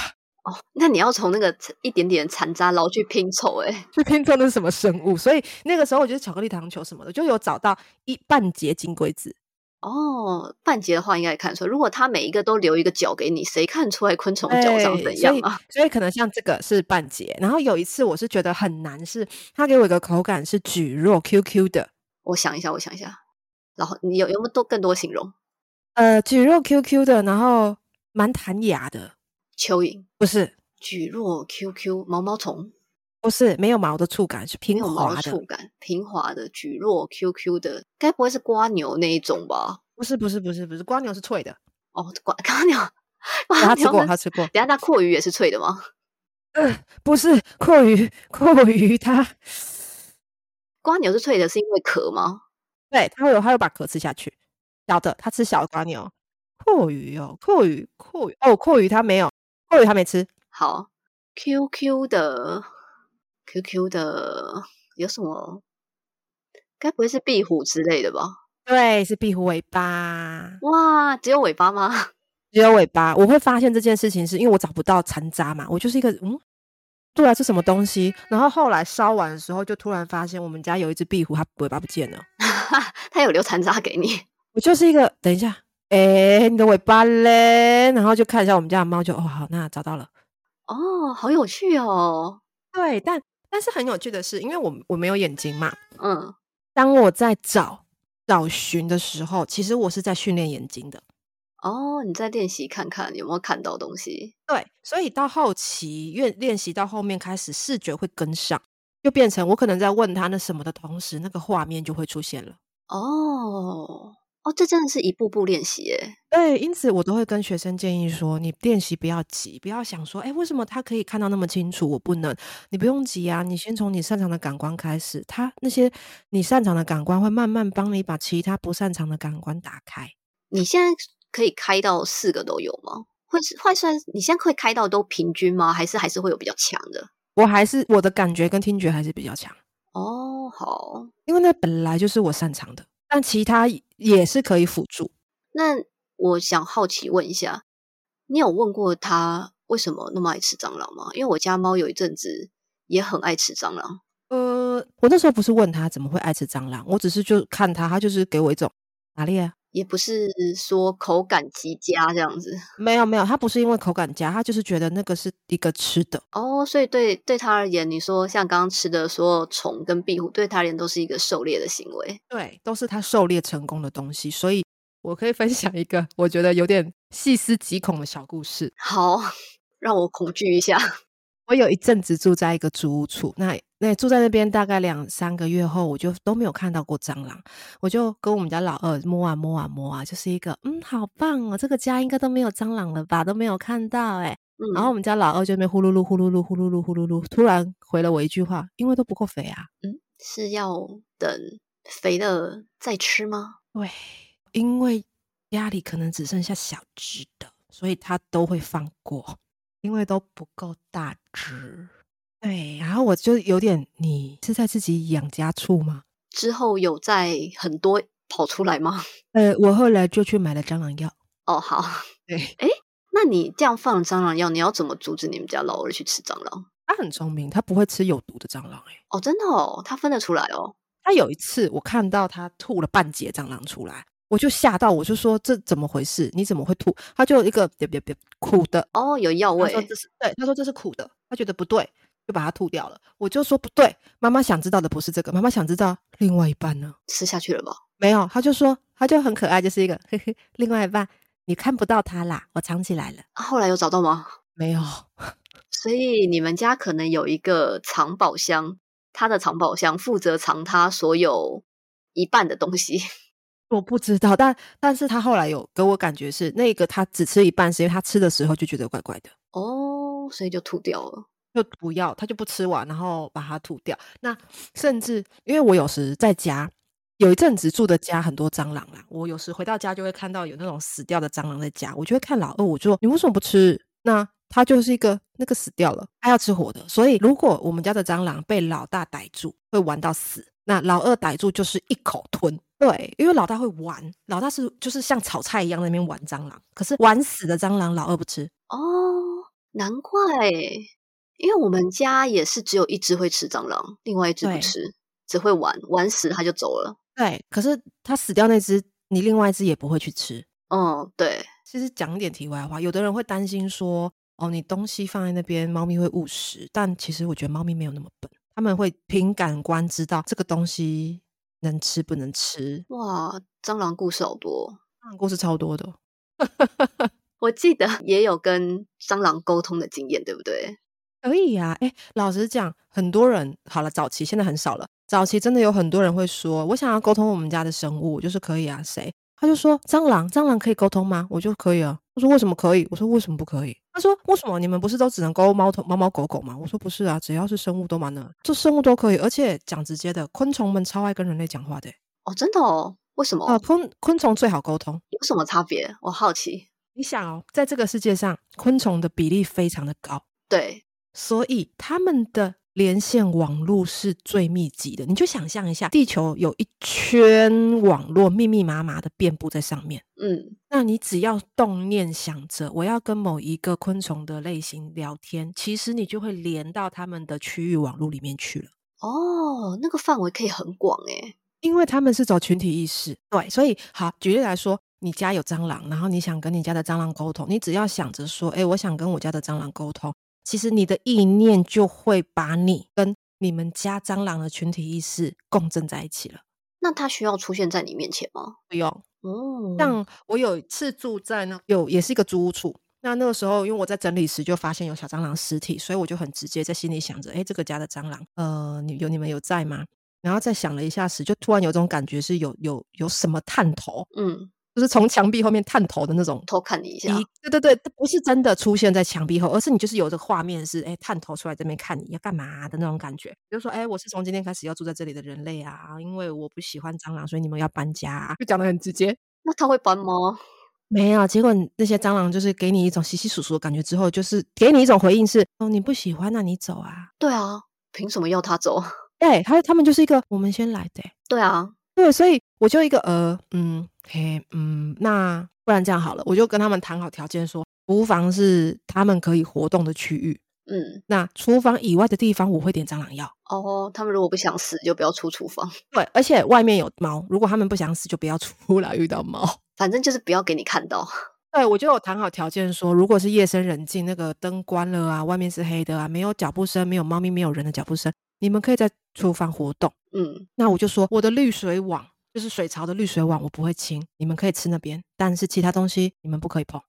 哦，那你要从那个一点点残渣捞去拼凑，哎，去拼凑那是什么生物？所以那个时候我觉得巧克力糖球什么的，就有找到一半截金龟子。哦，半截的话应该也看出来。如果它每一个都留一个角给你，谁看出来昆虫脚长怎样啊？<laughs> 所以可能像这个是半截。然后有一次我是觉得很难，是他给我一个口感是蒟蒻 QQ 的。我想一下，我想一下。然后你有有没有多更多形容？呃，蒟蒻 QQ 的，然后蛮弹牙的。蚯蚓不是举若 QQ 毛毛虫，不是没有毛的触感，是平滑的。触感，平滑的举若 QQ 的，该不会是瓜牛那一种吧？不是不是不是不是，瓜牛是脆的，哦，瓜 <laughs> 瓜牛，我他吃过，他吃过。等下那阔鱼也是脆的吗？呃，不是阔鱼，阔鱼它瓜牛是脆的，是因为壳吗？对它会有，它会把壳吃下去。小的，它吃小的瓜牛。阔鱼哦，阔鱼，阔鱼哦，阔鱼它没有，阔鱼还没吃。好，QQ 的 QQ 的有什么？该不会是壁虎之类的吧？对，是壁虎尾巴，哇，只有尾巴吗？<laughs> 只有尾巴。我会发现这件事情是因为我找不到残渣嘛，我就是一个嗯，对啊，是什么东西？然后后来烧完的时候，就突然发现我们家有一只壁虎，它尾巴不见了。<laughs> 它有留残渣给你？我就是一个，等一下，哎，你的尾巴嘞？然后就看一下我们家的猫，就哦，好，那找到了。哦，好有趣哦。对，但但是很有趣的是，因为我我没有眼睛嘛，嗯，当我在找找寻的时候，其实我是在训练眼睛的。哦，你再练习看看有没有看到东西。对，所以到后期越练习到后面开始视觉会跟上，就变成我可能在问他那什么的同时，那个画面就会出现了。哦，哦，这真的是一步步练习耶。对，因此我都会跟学生建议说，你练习不要急，不要想说，哎，为什么他可以看到那么清楚，我不能？你不用急啊，你先从你擅长的感官开始，他那些你擅长的感官会慢慢帮你把其他不擅长的感官打开。你现在可以开到四个都有吗？会是会算你现在会开到都平均吗？还是还是会有比较强的？我还是我的感觉跟听觉还是比较强，哦，好，因为那本来就是我擅长的，但其他也是可以辅助。那我想好奇问一下，你有问过他为什么那么爱吃蟑螂吗？因为我家猫有一阵子也很爱吃蟑螂。呃，我那时候不是问他怎么会爱吃蟑螂，我只是就看他，他就是给我一种哪里啊？也不是说口感极佳这样子没有没有，他不是因为口感佳，他就是觉得那个是一个吃的。哦，所以对对他而言，你说像刚刚吃的所有虫跟壁虎，对他而言都是一个狩猎的行为。对，都是他狩猎成功的东西，所以我可以分享一个我觉得有点细思极恐的小故事。好，<laughs> 让我恐惧一下。我有一阵子住在一个租屋处，那那住在那边大概两三个月后，我就都没有看到过蟑螂。我就跟我们家老二摸啊摸啊摸啊，就是一个嗯，好棒哦，这个家应该都没有蟑螂了吧，都没有看到哎。嗯，然后我们家老二就那边呼噜噜呼噜噜呼噜噜呼噜噜，突然回了我一句话，因为都不够肥啊。嗯，是要等肥了再吃吗？对，因为家里可能只剩下小只的，所以他都会放过，因为都不够大只。对，然后我就有点，你是在自己养家畜吗？之后有在很多跑出来吗？<laughs> 呃，我后来就去买了蟑螂药。哦，好，<laughs> 对，那你这样放蟑螂药，你要怎么阻止你们家老二去吃蟑螂？他很聪明，他不会吃有毒的蟑螂、欸。哦，真的哦，他分得出来哦。他有一次我看到他吐了半截蟑螂出来，我就吓到，我就说这怎么回事？你怎么会吐？他就一个别别别苦的，哦，有药味他说。这是对，他说这是苦的，他觉得不对，就把它吐掉了。我就说不对，妈妈想知道的不是这个，妈妈想知道另外一半呢。吃下去了吗？没有，他就说他就很可爱，就是一个嘿 <laughs> 嘿，另外一半你看不到他啦，我藏起来了。啊后来有找到吗？<laughs> 没有，所以你们家可能有一个藏宝箱，他的藏宝箱负责藏他所有一半的东西。<laughs> 我不知道，但但是他后来有给我感觉是那个他只吃一半，是因为他吃的时候就觉得怪怪的。哦，所以就吐掉了。就不要，他就不吃完，然后把它吐掉。那甚至因为我有时在家，有一阵子住的家很多蟑螂啦，我有时回到家就会看到有那种死掉的蟑螂在家，我就会看老二，我就说你为什么不吃？那他就是一个那个死掉了，他要吃活的。所以如果我们家的蟑螂被老大逮住，会玩到死，那老二逮住就是一口吞。对，因为老大会玩，老大是就是像炒菜一样在那边玩蟑螂，可是玩死的蟑螂老二不吃。哦，难怪，因为我们家也是只有一只会吃蟑螂，另外一只不吃，只会玩，玩死它就走了。对，可是它死掉那只，你另外一只也不会去吃。嗯，对，其实讲一点题外话，有的人会担心说，哦，你东西放在那边，猫咪会误食。但其实我觉得猫咪没有那么笨，他们会凭感官知道这个东西能吃不能吃。哇，蟑螂故事好多。蟑螂故事超多的，<laughs> 我记得 <laughs> 也有跟蟑螂沟通的经验，对不对？可以呀、哎，老实讲，很多人好了，早期现在很少了。早期真的有很多人会说，我想要沟通我们家的生物，就是可以啊。谁？他就说蟑螂，蟑螂可以沟通吗？我就可以啊。我说为什么可以？我说为什么不可以？他说为什么你们不是都只能沟猫头猫猫狗狗吗？我说不是啊，只要是生物都蛮能，这生物都可以。而且讲直接的，昆虫们超爱跟人类讲话的、哦，真的哦？为什么？啊，昆昆虫最好沟通。有什么差别？我好奇。你想哦，在这个世界上，昆虫的比例非常的高，对，所以它们的连线网络是最密集的。你就想象一下，地球有一圈网络，密密麻麻的遍布在上面。嗯，那你只要动念想着我要跟某一个昆虫的类型聊天，其实你就会连到它们的区域网络里面去了。哦，那个范围可以很广诶。因为他们是走群体意识，对，所以好，举例来说，你家有蟑螂，然后你想跟你家的蟑螂沟通，你只要想着说，哎，我想跟我家的蟑螂沟通，其实你的意念就会把你跟你们家蟑螂的群体意识共振在一起了。那它需要出现在你面前吗？不用，哦，像我有一次住在那有也是一个租屋处，那那个时候因为我在整理时就发现有小蟑螂尸体，所以我就很直接在心里想着，哎，这个家的蟑螂，呃，你有你们有在吗？然后再想了一下时，就突然有种感觉是有有有什么探头，嗯，就是从墙壁后面探头的那种。偷看你一下。一对对对，不是真的出现在墙壁后，而是你就是有这个画面是，哎，探头出来这边看你要干嘛的那种感觉。比如说，哎，我是从今天开始要住在这里的人类啊，因为我不喜欢蟑螂，所以你们要搬家、啊，就讲的很直接。那他会搬吗？没有，结果那些蟑螂就是给你一种稀稀疏疏的感觉，之后就是给你一种回应是，哦，你不喜欢，那你走啊。对啊，凭什么要他走？<laughs> 对，他他们就是一个我们先来的欸、对啊，对，所以我就一个呃，嗯，嘿，嗯，那不然这样好了，我就跟他们谈好条件说，服务房是他们可以活动的区域，嗯，那厨房以外的地方我会点蟑螂药。哦，他们如果不想死，就不要出厨房，<laughs> 对，而且外面有猫，如果他们不想死，就不要出来遇到猫。<laughs> 反正就是不要给你看到。<laughs> 对，我就有谈好条件说，如果是夜深人静，那个灯关了啊，外面是黑的啊，没有脚步声，没有猫咪，没有人的脚步声，你们可以在厨房活动。嗯，那我就说，我的滤水网就是水槽的滤水网，我不会清，你们可以吃那边，但是其他东西你们不可以碰。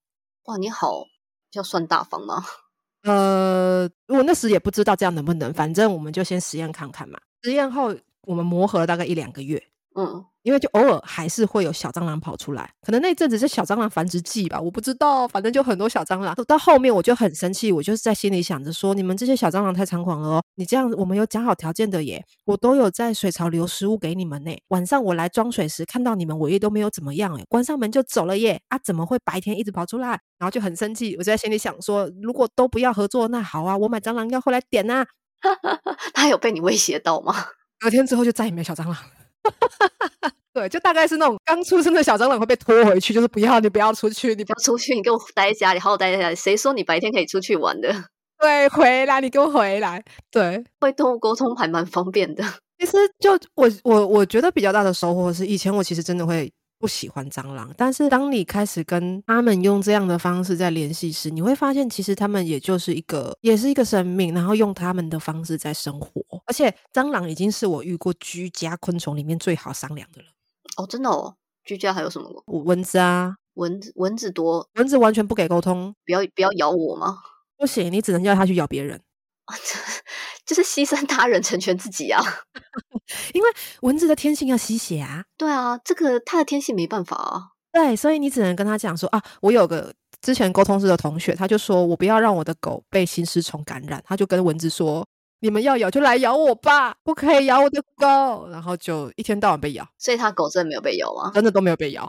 哇，你好，要算大方吗？<laughs> 呃，我那时也不知道这样能不能，反正我们就先实验看看嘛。实验后，我们磨合了大概一两个月，嗯，因为就偶尔还是会有小蟑螂跑出来，可能那阵子是小蟑螂繁殖季吧，我不知道，反正就很多小蟑螂。到后面我就很生气，我就是在心里想着说，你们这些小蟑螂太猖狂了哦！你这样我们有讲好条件的耶，我都有在水槽留食物给你们呢。晚上我来装水时看到你们，我也都没有怎么样哎，关上门就走了耶！啊，怎么会白天一直跑出来？然后就很生气，我就在心里想说，如果都不要合作，那好啊，我买蟑螂药回来点啊。<laughs> 他有被你威胁到吗？隔天之后就再也没有小蟑螂。<laughs> 对，就大概是那种刚出生的小蟑螂会被拖回去，就是不要你不要出去，你不不要出去，你给我待在家里，好好待在家里。谁说你白天可以出去玩的？<laughs> 对回来，你给我回来。对，会动物沟通还蛮方便的。其实就我我我觉得比较大的收获是，以前我其实真的会不喜欢蟑螂，但是当你开始跟他们用这样的方式在联系时，你会发现其实他们也就是一个也是一个生命，然后用他们的方式在生活，而且蟑螂已经是我遇过居家昆虫里面最好商量的了。哦，真的哦。居家还有什么？蚊子啊，蚊子蚊子多，蚊子完全不给沟通，不要不要咬我吗？不行，你只能叫它去咬别人。<laughs> 就是牺牲他人成全自己啊！<laughs> 因为蚊子的天性要吸血啊。对啊，这个它的天性没办法啊。对，所以你只能跟他讲说啊，我有个之前沟通室的同学，他就说我不要让我的狗被心丝虫感染，他就跟蚊子说，你们要咬就来咬我吧，不可以咬我的狗。然后就一天到晚被咬，所以他狗真的没有被咬吗？真的都没有被咬。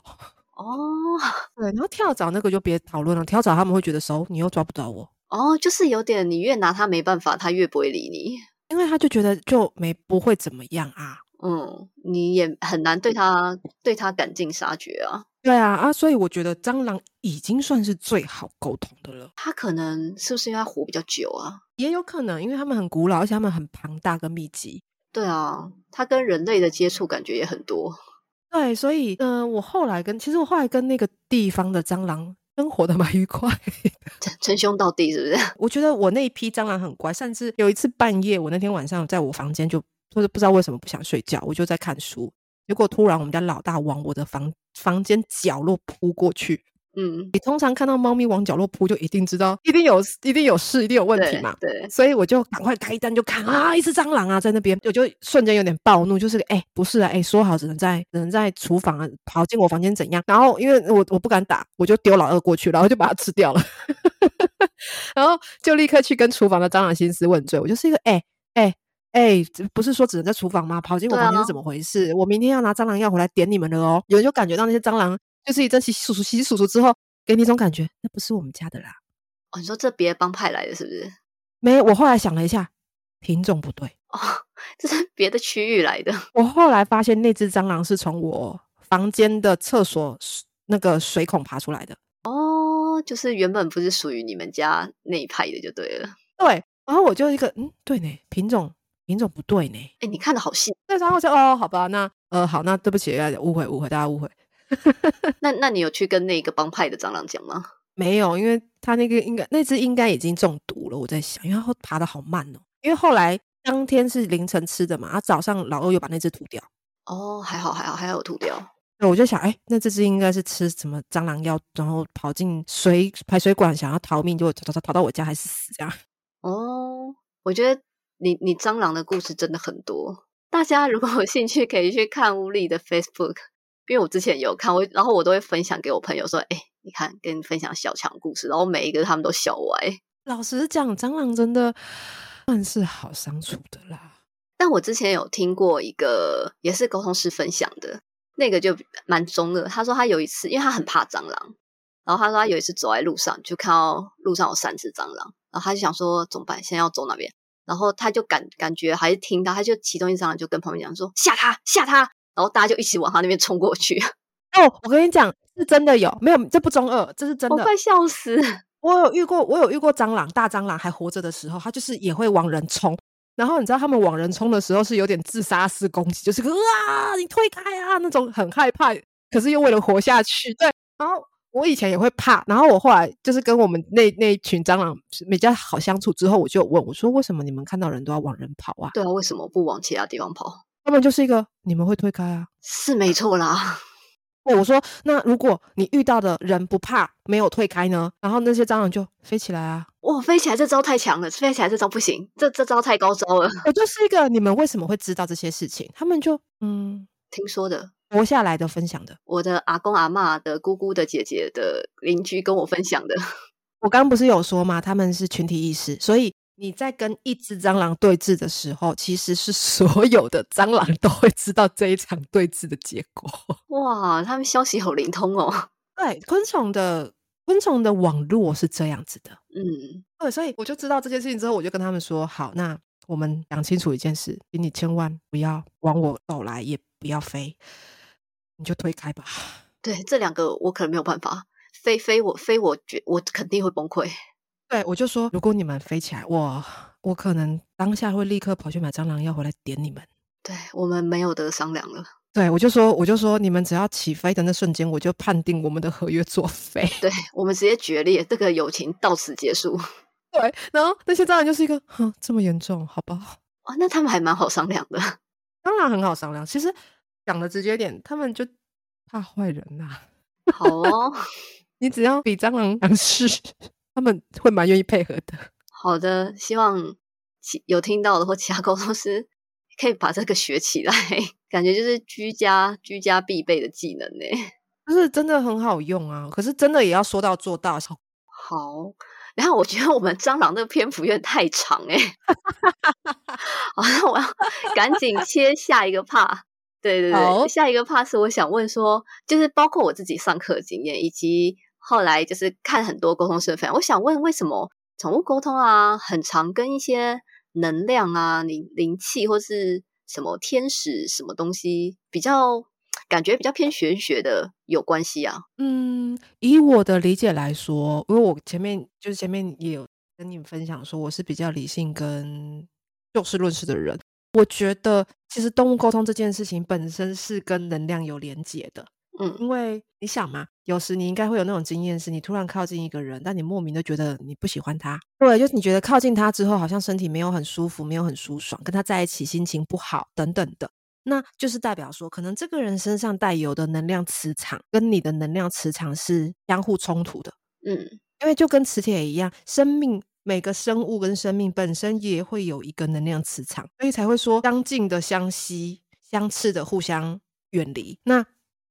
哦对，然后跳蚤那个就别讨论了，跳蚤他们会觉得熟，你又抓不着我，哦，就是有点你越拿他没办法，他越不会理你。因为他就觉得就没不会怎么样啊。嗯，你也很难对他对他赶尽杀绝啊。对啊啊，所以我觉得蟑螂已经算是最好沟通的了。它可能是不是因为他活比较久啊？也有可能，因为它们很古老，而且它们很庞大跟密集。对啊，它跟人类的接触感觉也很多。对，所以嗯、呃我后来跟其实我后来跟那个地方的蟑螂生活的蛮愉快的。称兄道弟是不是？<laughs> 我觉得我那一批蟑螂很乖，甚至有一次半夜，我那天晚上在我房间就就是不知道为什么不想睡觉，我就在看书，结果突然我们家老大往我的房房间角落扑过去，嗯，你通常看到猫咪往角落扑，就一定知道一定有一定有事，一定有问题嘛。对，所以我就赶快开灯，就看啊，一只蟑螂啊在那边，我就瞬间有点暴怒，就是哎、不是啊，哎、说好只能在只能在厨房啊，跑进我房间怎样？然后因为我我不敢打，我就丢老二过去，然后就把它吃掉了，<laughs> 然后就立刻去跟厨房的蟑螂心思问罪，我就是一个哎哎。哎、这不是说只能在厨房吗？跑进我房间是怎么回事？我明天要拿蟑螂药回来点你们了哦。有人就感觉到那些蟑螂就是一阵洗洗簌簌洗洗簌簌之后，给你一种感觉，那不是我们家的啦。哦，你说这别的帮派来的是不是？没，我后来想了一下，品种不对。哦，这是别的区域来的。我后来发现那只蟑螂是从我房间的厕所那个水孔爬出来的。哦，就是原本不是属于你们家那一派的，就对了。对，然后我就一个嗯，对呢，品种品种不对呢。哎，你看的好细。那，然后我就哦，好吧，那呃好，那对不起，误会误会，大家误会。<laughs> 那那你有去跟那个帮派的蟑螂讲吗？没有，因为他那个应该那只应该已经中毒了。我在想，因为它爬的好慢哦。因为后来当天是凌晨吃的嘛，然后早上老二又把那只吐掉。哦，还好还好，还好吐掉。那我就想，哎，那这只应该是吃什么蟑螂药，然后跑进水排水管想要逃命，就逃逃逃逃到我家还是死这样。<laughs> 哦，我觉得你你蟑螂的故事真的很多。大家如果有兴趣，可以去看乌力的 Facebook，因为我之前有看，我然后我都会分享给我朋友说，哎，你看，跟你分享小强故事，然后每一个他们都笑歪。老实讲，蟑螂真的算是好相处的啦。但我之前有听过一个也是沟通师分享的，那个就蛮中的。他说他有一次，因为他很怕蟑螂，然后他说他有一次走在路上，就看到路上有三只蟑螂，然后他就想说怎么办？现在要走哪边？然后他就感感觉还是听到，他就其中一只蟑螂就跟旁边讲说吓他吓他，然后大家就一起往他那边冲过去，<laughs> 哦，我跟你讲，是真的有，没有这不中二，这是真的。我快笑死！<laughs> 我有遇过，我有遇过蟑螂，大蟑螂还活着的时候，它就是也会往人冲。然后你知道他们往人冲的时候是有点自杀式攻击，就是个啊，你推开啊那种很害怕，可是又为了活下去。对，然后我以前也会怕，然后我后来就是跟我们那那一群蟑螂比较好相处之后，我就问我说，为什么你们看到人都要往人跑啊？对啊，为什么不往其他地方跑？他们就是一个你们会推开啊。是没错啦，<laughs> 对我说，那如果你遇到的人不怕，没有退开呢？然后那些蟑螂就飞起来啊。哇，飞起来这招太强了，飞起来这招不行，这这招太高招了，<laughs> 我就是一个你们为什么会知道这些事情？他们就嗯听说的。活下来的分享的。我的阿公阿嬷的姑姑的姐姐的邻居跟我分享的。我刚刚不是有说吗？他们是群体意识，所以你在跟一只蟑螂对峙的时候，其实是所有的蟑螂都会知道这一场对峙的结果。哇，他们消息好灵通哦。<laughs> 对，昆虫的昆虫的网络是这样子的。嗯，对，所以我就知道这件事情之后，我就跟他们说：好，那我们讲清楚一件事，请你千万不要往我走来，也不要飞，你就推开吧。对，这两个我可能没有办法。飞飞我飞我觉我肯定会崩溃。对，我就说，如果你们飞起来，我我可能当下会立刻跑去买蟑螂药回来点你们。对我们没有得商量了。对，我就说，我就说，你们只要起飞的那瞬间，我就判定我们的合约作废。对我们直接决裂，这个友情到此结束。<laughs> 对，然后那些蟑螂就是一个，哼，这么严重，好吧？哇，那他们还蛮好商量的。当然很好商量。其实讲的直接点，他们就怕坏人呐、好哦，<laughs> 你只要比蟑螂强势，他们会蛮愿意配合的。<laughs> 好的，希望其有听到的或其他沟通师可以把这个学起来，感觉就是居家居家必备的技能呢。<laughs> 就是真的很好用啊，可是真的也要说到做到。<laughs> 好，然后我觉得我们蟑螂这个篇幅有点太长哎，好，那我要赶紧切下一个 part。对对对，下一个 part 是我想问说，就是包括我自己上课的经验，以及后来就是看很多沟通师的分享，我想问为什么宠物沟通啊，很常跟一些能量啊、灵灵气或是什么天使什么东西比较感觉比较偏玄学的有关系啊？嗯，以我的理解来说，因为我前面就是前面也有跟你们分享说，我是比较理性跟就事论事的人。我觉得其实动物沟通这件事情本身是跟能量有连结的，嗯因为你想嘛，有时你应该会有那种经验，是你突然靠近一个人，但你莫名的觉得你不喜欢他。对，就是你觉得靠近他之后，好像身体没有很舒服，没有很舒爽，跟他在一起心情不好等等的。那就是代表说，可能这个人身上带有的能量磁场跟你的能量磁场是相互冲突的。嗯，因为就跟磁铁一样，生命每个生物跟生命本身也会有一个能量磁场，所以才会说相近的相吸，相斥的互相远离。那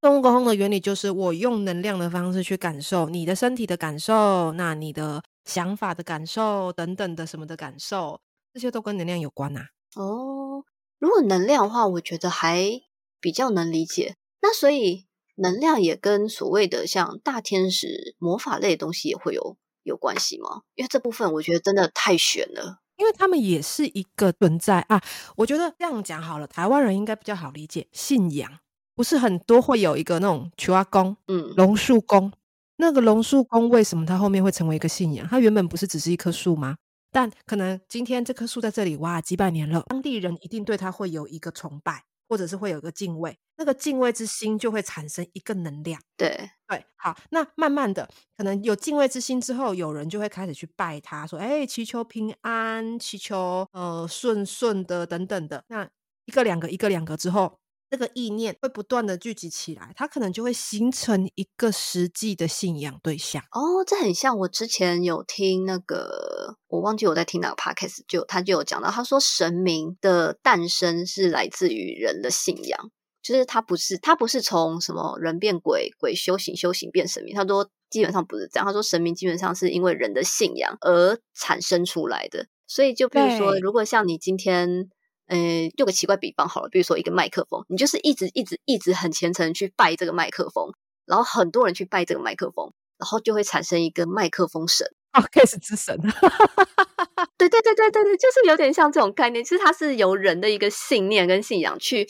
动物沟通的原理就是我用能量的方式去感受你的身体的感受，那你的想法的感受等等的什么的感受，这些都跟能量有关呐、哦，如果能量的话，我觉得还比较能理解。那所以能量也跟所谓的像大天使、魔法类的东西也会有有关系吗？因为这部分我觉得真的太悬了。因为他们也是一个存在啊。我觉得这样讲好了，台湾人应该比较好理解。信仰不是很多会有一个那种求阿公、嗯，榕树公，那个榕树公为什么它后面会成为一个信仰？它原本不是只是一棵树吗？但可能今天这棵树在这里哇几百年了，当地人一定对它会有一个崇拜，或者是会有一个敬畏，那个敬畏之心就会产生一个能量。对，对，好，那慢慢的，可能有敬畏之心之后，有人就会开始去拜他，说，哎，祈求平安，祈求呃顺顺的等等的。那一个两个，一个两个之后，这个意念会不断的聚集起来，它可能就会形成一个实际的信仰对象。哦，这很像我之前有听那个，我忘记我在听哪个 podcast，就他就有讲到，他说神明的诞生是来自于人的信仰，就是他不是他不是从什么人变鬼，鬼修行修行变神明，他说基本上不是这样，他说神明基本上是因为人的信仰而产生出来的，所以就比如说，如果像你今天。呃，用个奇怪比方好了，比如说一个麦克风，你就是一直一直一直很虔诚去拜这个麦克风，然后很多人去拜这个麦克风，然后就会产生一个麦克风神。哦，case 之神，<laughs> 对对对对对对，就是有点像这种概念，其实它是由人的一个信念跟信仰去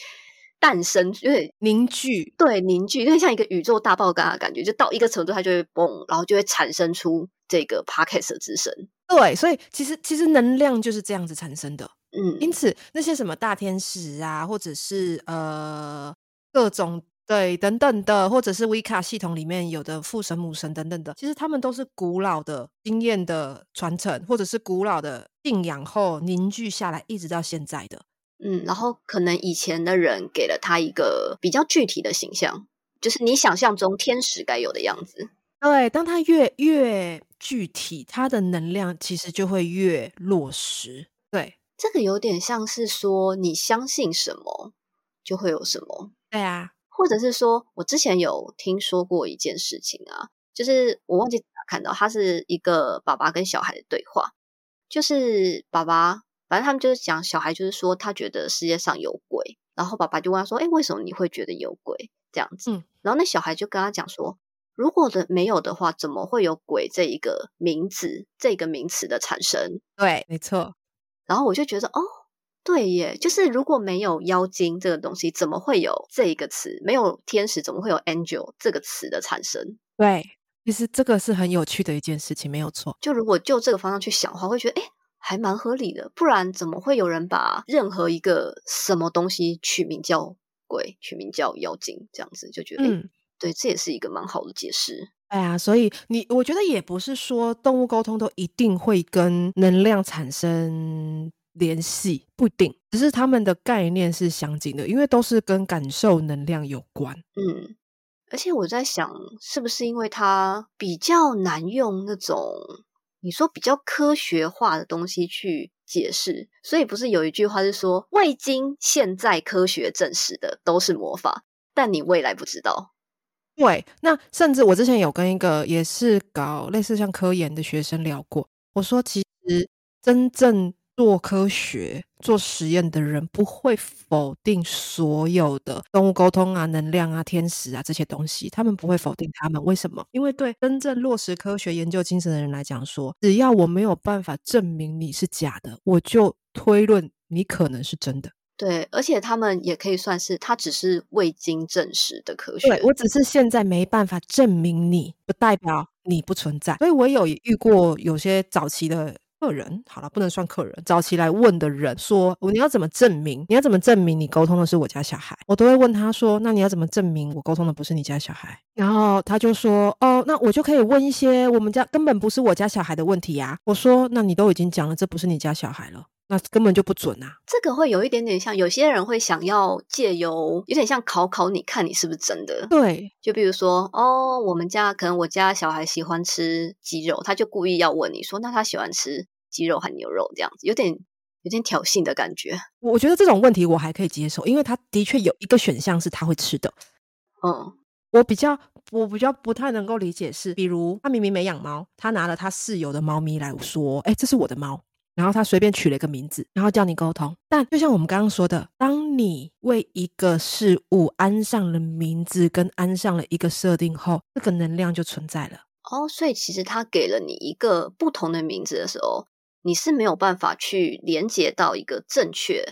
诞生，有点凝聚，对凝聚，有点像一个宇宙大爆炸的感觉，就到一个程度它就会崩，然后就会产生出这个 podcast 之神。对，所以其实其实能量就是这样子产生的。嗯，因此，那些什么大天使啊，或者是呃各种对等等的，或者是维卡系统里面有的父神、母神等等的，其实他们都是古老的经验的传承，或者是古老的信仰后凝聚下来，一直到现在的。嗯，然后可能以前的人给了他一个比较具体的形象，就是你想象中天使该有的样子。对，当他越越具体，他的能量其实就会越落实。对，这个有点像是说，你相信什么就会有什么，对啊，或者是说我之前有听说过一件事情啊，就是我忘记哪看到，它是一个爸爸跟小孩的对话，就是爸爸，反正他们就是讲小孩，就是说他觉得世界上有鬼，然后爸爸就问他说：“哎，为什么你会觉得有鬼？”这样子，嗯然后那小孩就跟他讲说。如果的没有的话，怎么会有鬼这一个名字、这个名词的产生？对，没错。然后我就觉得，哦，对耶，就是如果没有妖精这个东西，怎么会有这一个词？没有天使，怎么会有 angel 这个词的产生？对，其实这个是很有趣的一件事情，没有错。就如果就这个方向去想的话，会觉得，哎，还蛮合理的。不然怎么会有人把任何一个什么东西取名叫鬼，取名叫妖精？这样子就觉得，哎、嗯，对，这也是一个蛮好的解释。哎呀，所以你我觉得也不是说动物沟通都一定会跟能量产生联系，不一定，只是他们的概念是相近的，因为都是跟感受能量有关。嗯，而且我在想，是不是因为它比较难用那种你说比较科学化的东西去解释，所以不是有一句话是说，未经现在科学证实的都是魔法，但你未来不知道。对，那甚至我之前有跟一个也是搞类似像科研的学生聊过，我说其实真正做科学、做实验的人不会否定所有的动物沟通啊、能量啊、天使啊这些东西，他们不会否定他们。为什么？因为对真正落实科学研究精神的人来讲说，只要我没有办法证明你是假的，我就推论你可能是真的。对，而且他们也可以算是，它只是未经证实的科学。对我只是现在没办法证明你，不代表你不存在。所以我有遇过有些早期的客人，好了，不能算客人，早期来问的人说，你要怎么证明？你要怎么证明你沟通的是我家小孩？我都会问他说，那你要怎么证明我沟通的不是你家小孩？然后他就说，哦，那我就可以问一些我们家根本不是我家小孩的问题呀、我说，那你都已经讲了，这不是你家小孩了。那根本就不准啊。这个会有一点点像，有些人会想要借由有点像考考你看你是不是真的。对，就比如说，哦，我们家可能我家小孩喜欢吃鸡肉，他就故意要问你说，那他喜欢吃鸡肉还牛肉这样子，有点有点挑衅的感觉。我觉得这种问题我还可以接受，因为他的确有一个选项是他会吃的。嗯，我比较我比较不太能够理解是，比如他明明没养猫，他拿了他室友的猫咪来说，哎，这是我的猫，然后他随便取了一个名字，然后叫你沟通。但就像我们刚刚说的，当你为一个事物安上了名字，跟安上了一个设定后，这个能量就存在了。哦，所以其实他给了你一个不同的名字的时候，你是没有办法去连接到一个正确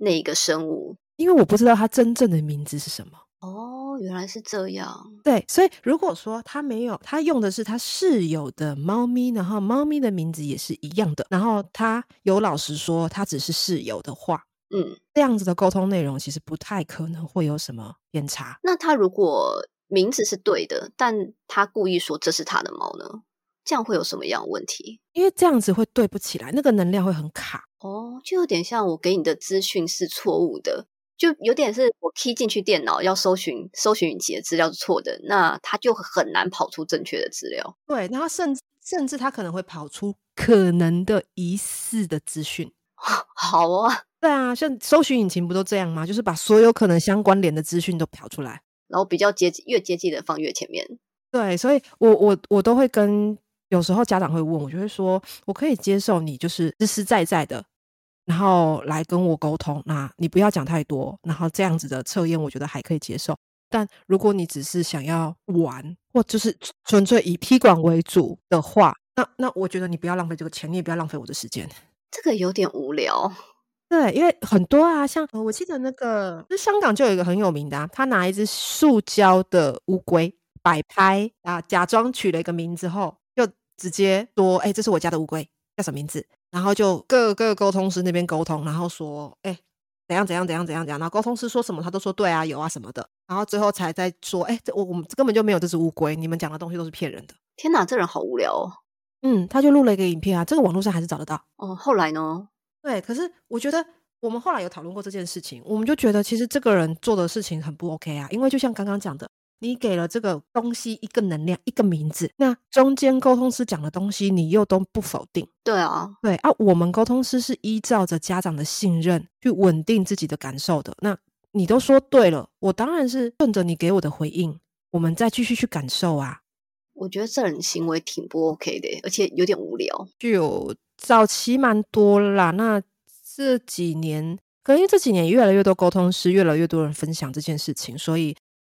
那一个生物。因为我不知道他真正的名字是什么。哦，原来是这样。对，所以如果说他没有，他用的是他室友的猫咪，然后猫咪的名字也是一样的，然后他有老实说他只是室友的话，嗯，这样子的沟通内容其实不太可能会有什么偏差。那他如果名字是对的，但他故意说这是他的猫呢？这样会有什么样的问题？因为这样子会对不起来，那个能量会很卡。哦，就有点像我给你的资讯是错误的，就有点是我 key 进去电脑要搜寻搜寻引擎的资料是错的，那他就很难跑出正确的资料。对，然后甚至甚至他可能会跑出可能的疑似的资讯。<laughs> 好啊，对啊，像搜寻引擎不都这样吗？就是把所有可能相关联的资讯都跑出来。然后比较接近越接近的放越前面。对，所以我我我都会跟有时候家长会问我，就会说我可以接受你就是实实在在的，然后来跟我沟通，那你不要讲太多，然后这样子的测验我觉得还可以接受。但如果你只是想要玩，或就是纯粹以踢馆为主的话，那那我觉得你不要浪费这个钱，你也不要浪费我的时间。这个有点无聊。对，因为很多啊，像呃我记得那个，就香港就有一个很有名的、啊，他拿一只塑胶的乌龟摆拍啊，假装取了一个名字后，就直接说：“哎、这是我家的乌龟，叫什么名字？”然后就各个沟通师那边沟通，然后说：“哎、怎样怎样怎样怎样怎样。”然后沟通师说什么，他都说对啊，有啊什么的，然后最后才在说：“哎、这我我们根本就没有这只乌龟，你们讲的东西都是骗人的。天哪，这人好无聊哦。”嗯，他就录了一个影片啊，这个网络上还是找得到。哦，后来呢？对，可是我觉得我们后来有讨论过这件事情，我们就觉得其实这个人做的事情很不 OK 啊，因为就像刚刚讲的，你给了这个东西一个能量、一个名字，那中间沟通师讲的东西你又都不否定，对啊，对啊，我们沟通师是依照着家长的信任去稳定自己的感受的，那你都说对了，我当然是顺着你给我的回应，我们再继续去感受啊，我觉得这人行为挺不 OK 的，而且有点无聊。就早期蛮多啦，那这几年，可能因为这几年越来越多沟通师，越来越多人分享这件事情，所以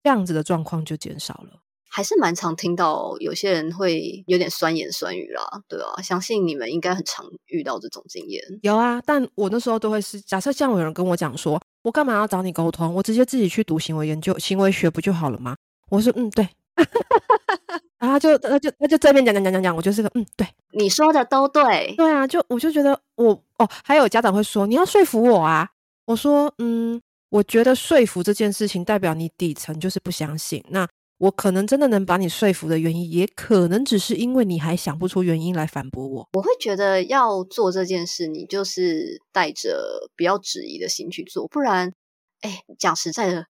这样子的状况就减少了。还是蛮常听到有些人会有点酸言酸语啦，对啊，相信你们应该很常遇到这种经验。有啊，但我那时候都会是，假设像有人跟我讲说，我干嘛要找你沟通？我直接自己去读行为研究、行为学不就好了吗？我说嗯，对。<laughs> 然后就那就那就正面讲讲讲讲讲，我就是个嗯，对你说的都对，对啊，就我就觉得我哦，还有家长会说你要说服我啊，我说嗯，我觉得说服这件事情代表你底层就是不相信，那我可能真的能把你说服的原因，也可能只是因为你还想不出原因来反驳我。我会觉得要做这件事，你就是带着不要质疑的心去做，不然，哎，讲实在的，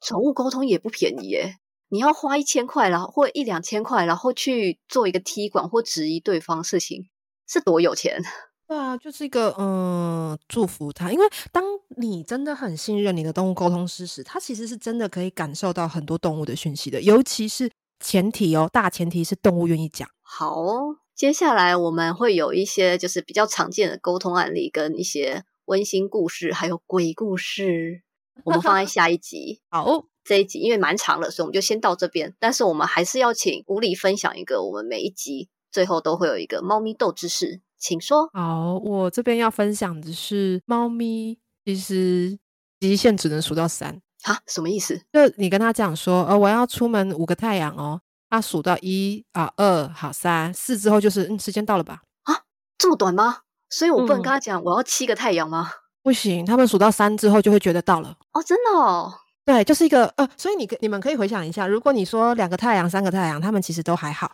宠物沟通也不便宜耶。你要花一千块，然后或一两千块，然后去做一个踢馆或质疑对方事情，是多有钱？对啊，就是一个嗯，祝福他，因为当你真的很信任你的动物沟通师时，他其实是真的可以感受到很多动物的讯息的，尤其是前提哦，大前提是动物愿意讲。好哦，接下来我们会有一些就是比较常见的沟通案例，跟一些温馨故事，还有鬼故事，我们放在 <laughs> 下一集。好，这一集因为蛮长了，所以我们就先到这边。但是我们还是要请吴理分享一个，我们每一集最后都会有一个猫咪斗知识，请说。好，我这边要分享的是猫咪，其实极限只能数到三。啊，什么意思？就你跟他讲说，呃，我要出门五个太阳哦，他数到一啊二好三四之后就是嗯时间到了吧？啊这么短吗？所以我不能嗯跟他讲我要七个太阳吗？不行，他们数到三之后就会觉得到了。哦，真的哦。对，就是一个呃，所以你可你们可以回想一下，如果你说两个太阳、三个太阳，他们其实都还好，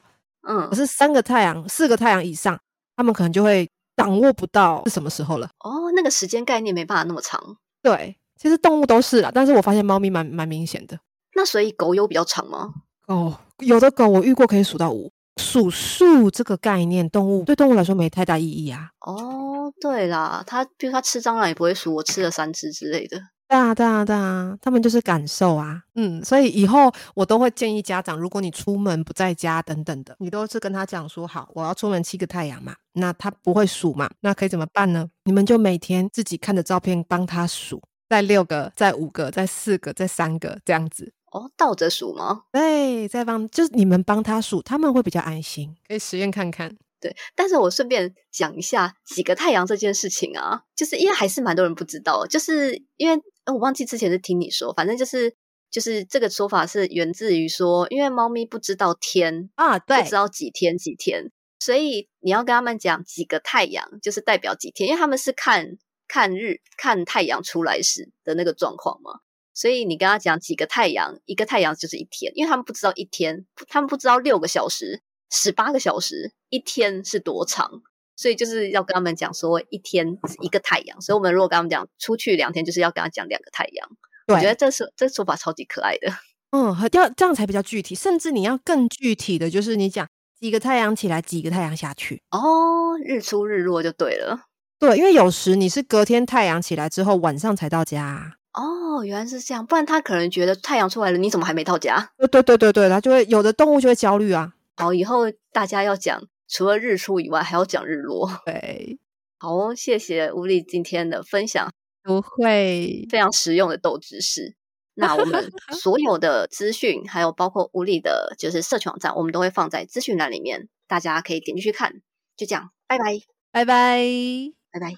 嗯可，是三个太阳、四个太阳以上，他们可能就会掌握不到是什么时候了。哦，那个时间概念没办法那么长。对，其实动物都是啦，但是我发现猫咪蛮蛮明显的。那所以狗有比较长吗？哦，有的狗我遇过可以数到五。数数这个概念，动物对动物来说没太大意义啊。哦，对啦，它比如它吃蟑螂也不会数我吃了三只之类的。对啊，对啊，对啊，他们就是感受啊。嗯，所以以后我都会建议家长，如果你出门不在家等等的，你都是跟他讲说好，我要出门七个太阳嘛。那他不会数嘛？那可以怎么办呢？你们就每天自己看着照片帮他数，在六个，在五个，在四个，再三个这样子。哦，倒着数吗？对，再帮就是你们帮他数，他们会比较安心，可以实验看看。对，但是我顺便讲一下几个太阳这件事情啊，就是因为还是蛮多人不知道，就是因为我忘记之前是听你说，反正就是就是这个说法是源自于说，因为猫咪不知道天啊，对，不知道几天几天，所以你要跟他们讲几个太阳，就是代表几天，因为他们是看看日看太阳出来时的那个状况嘛。所以你跟他讲几个太阳，一个太阳就是一天，因为他们不知道一天，他们不知道六个小时、十八个小时，一天是多长，所以就是要跟他们讲说一天一个太阳。所以我们如果跟他们讲出去两天，就是要跟他讲两个太阳。我觉得这是这说法超级可爱的。<laughs> 嗯，要这样才比较具体，甚至你要更具体的就是你讲几个太阳起来，几个太阳下去。哦，日出日落就对了。对，因为有时你是隔天太阳起来之后，晚上才到家。哦，原来是这样，不然他可能觉得太阳出来了，你怎么还没到家？对对对对对，他就会有的动物就会焦虑啊。好，以后大家要讲除了日出以外，还要讲日落。<laughs> 对，好哦，谢谢吴丽今天的分享，不会非常实用的豆知识。<laughs> 那我们所有的资讯，还有包括吴丽的，就是社群网站，我们都会放在资讯栏里面，大家可以点进去看。就这样，拜拜，拜拜，拜拜。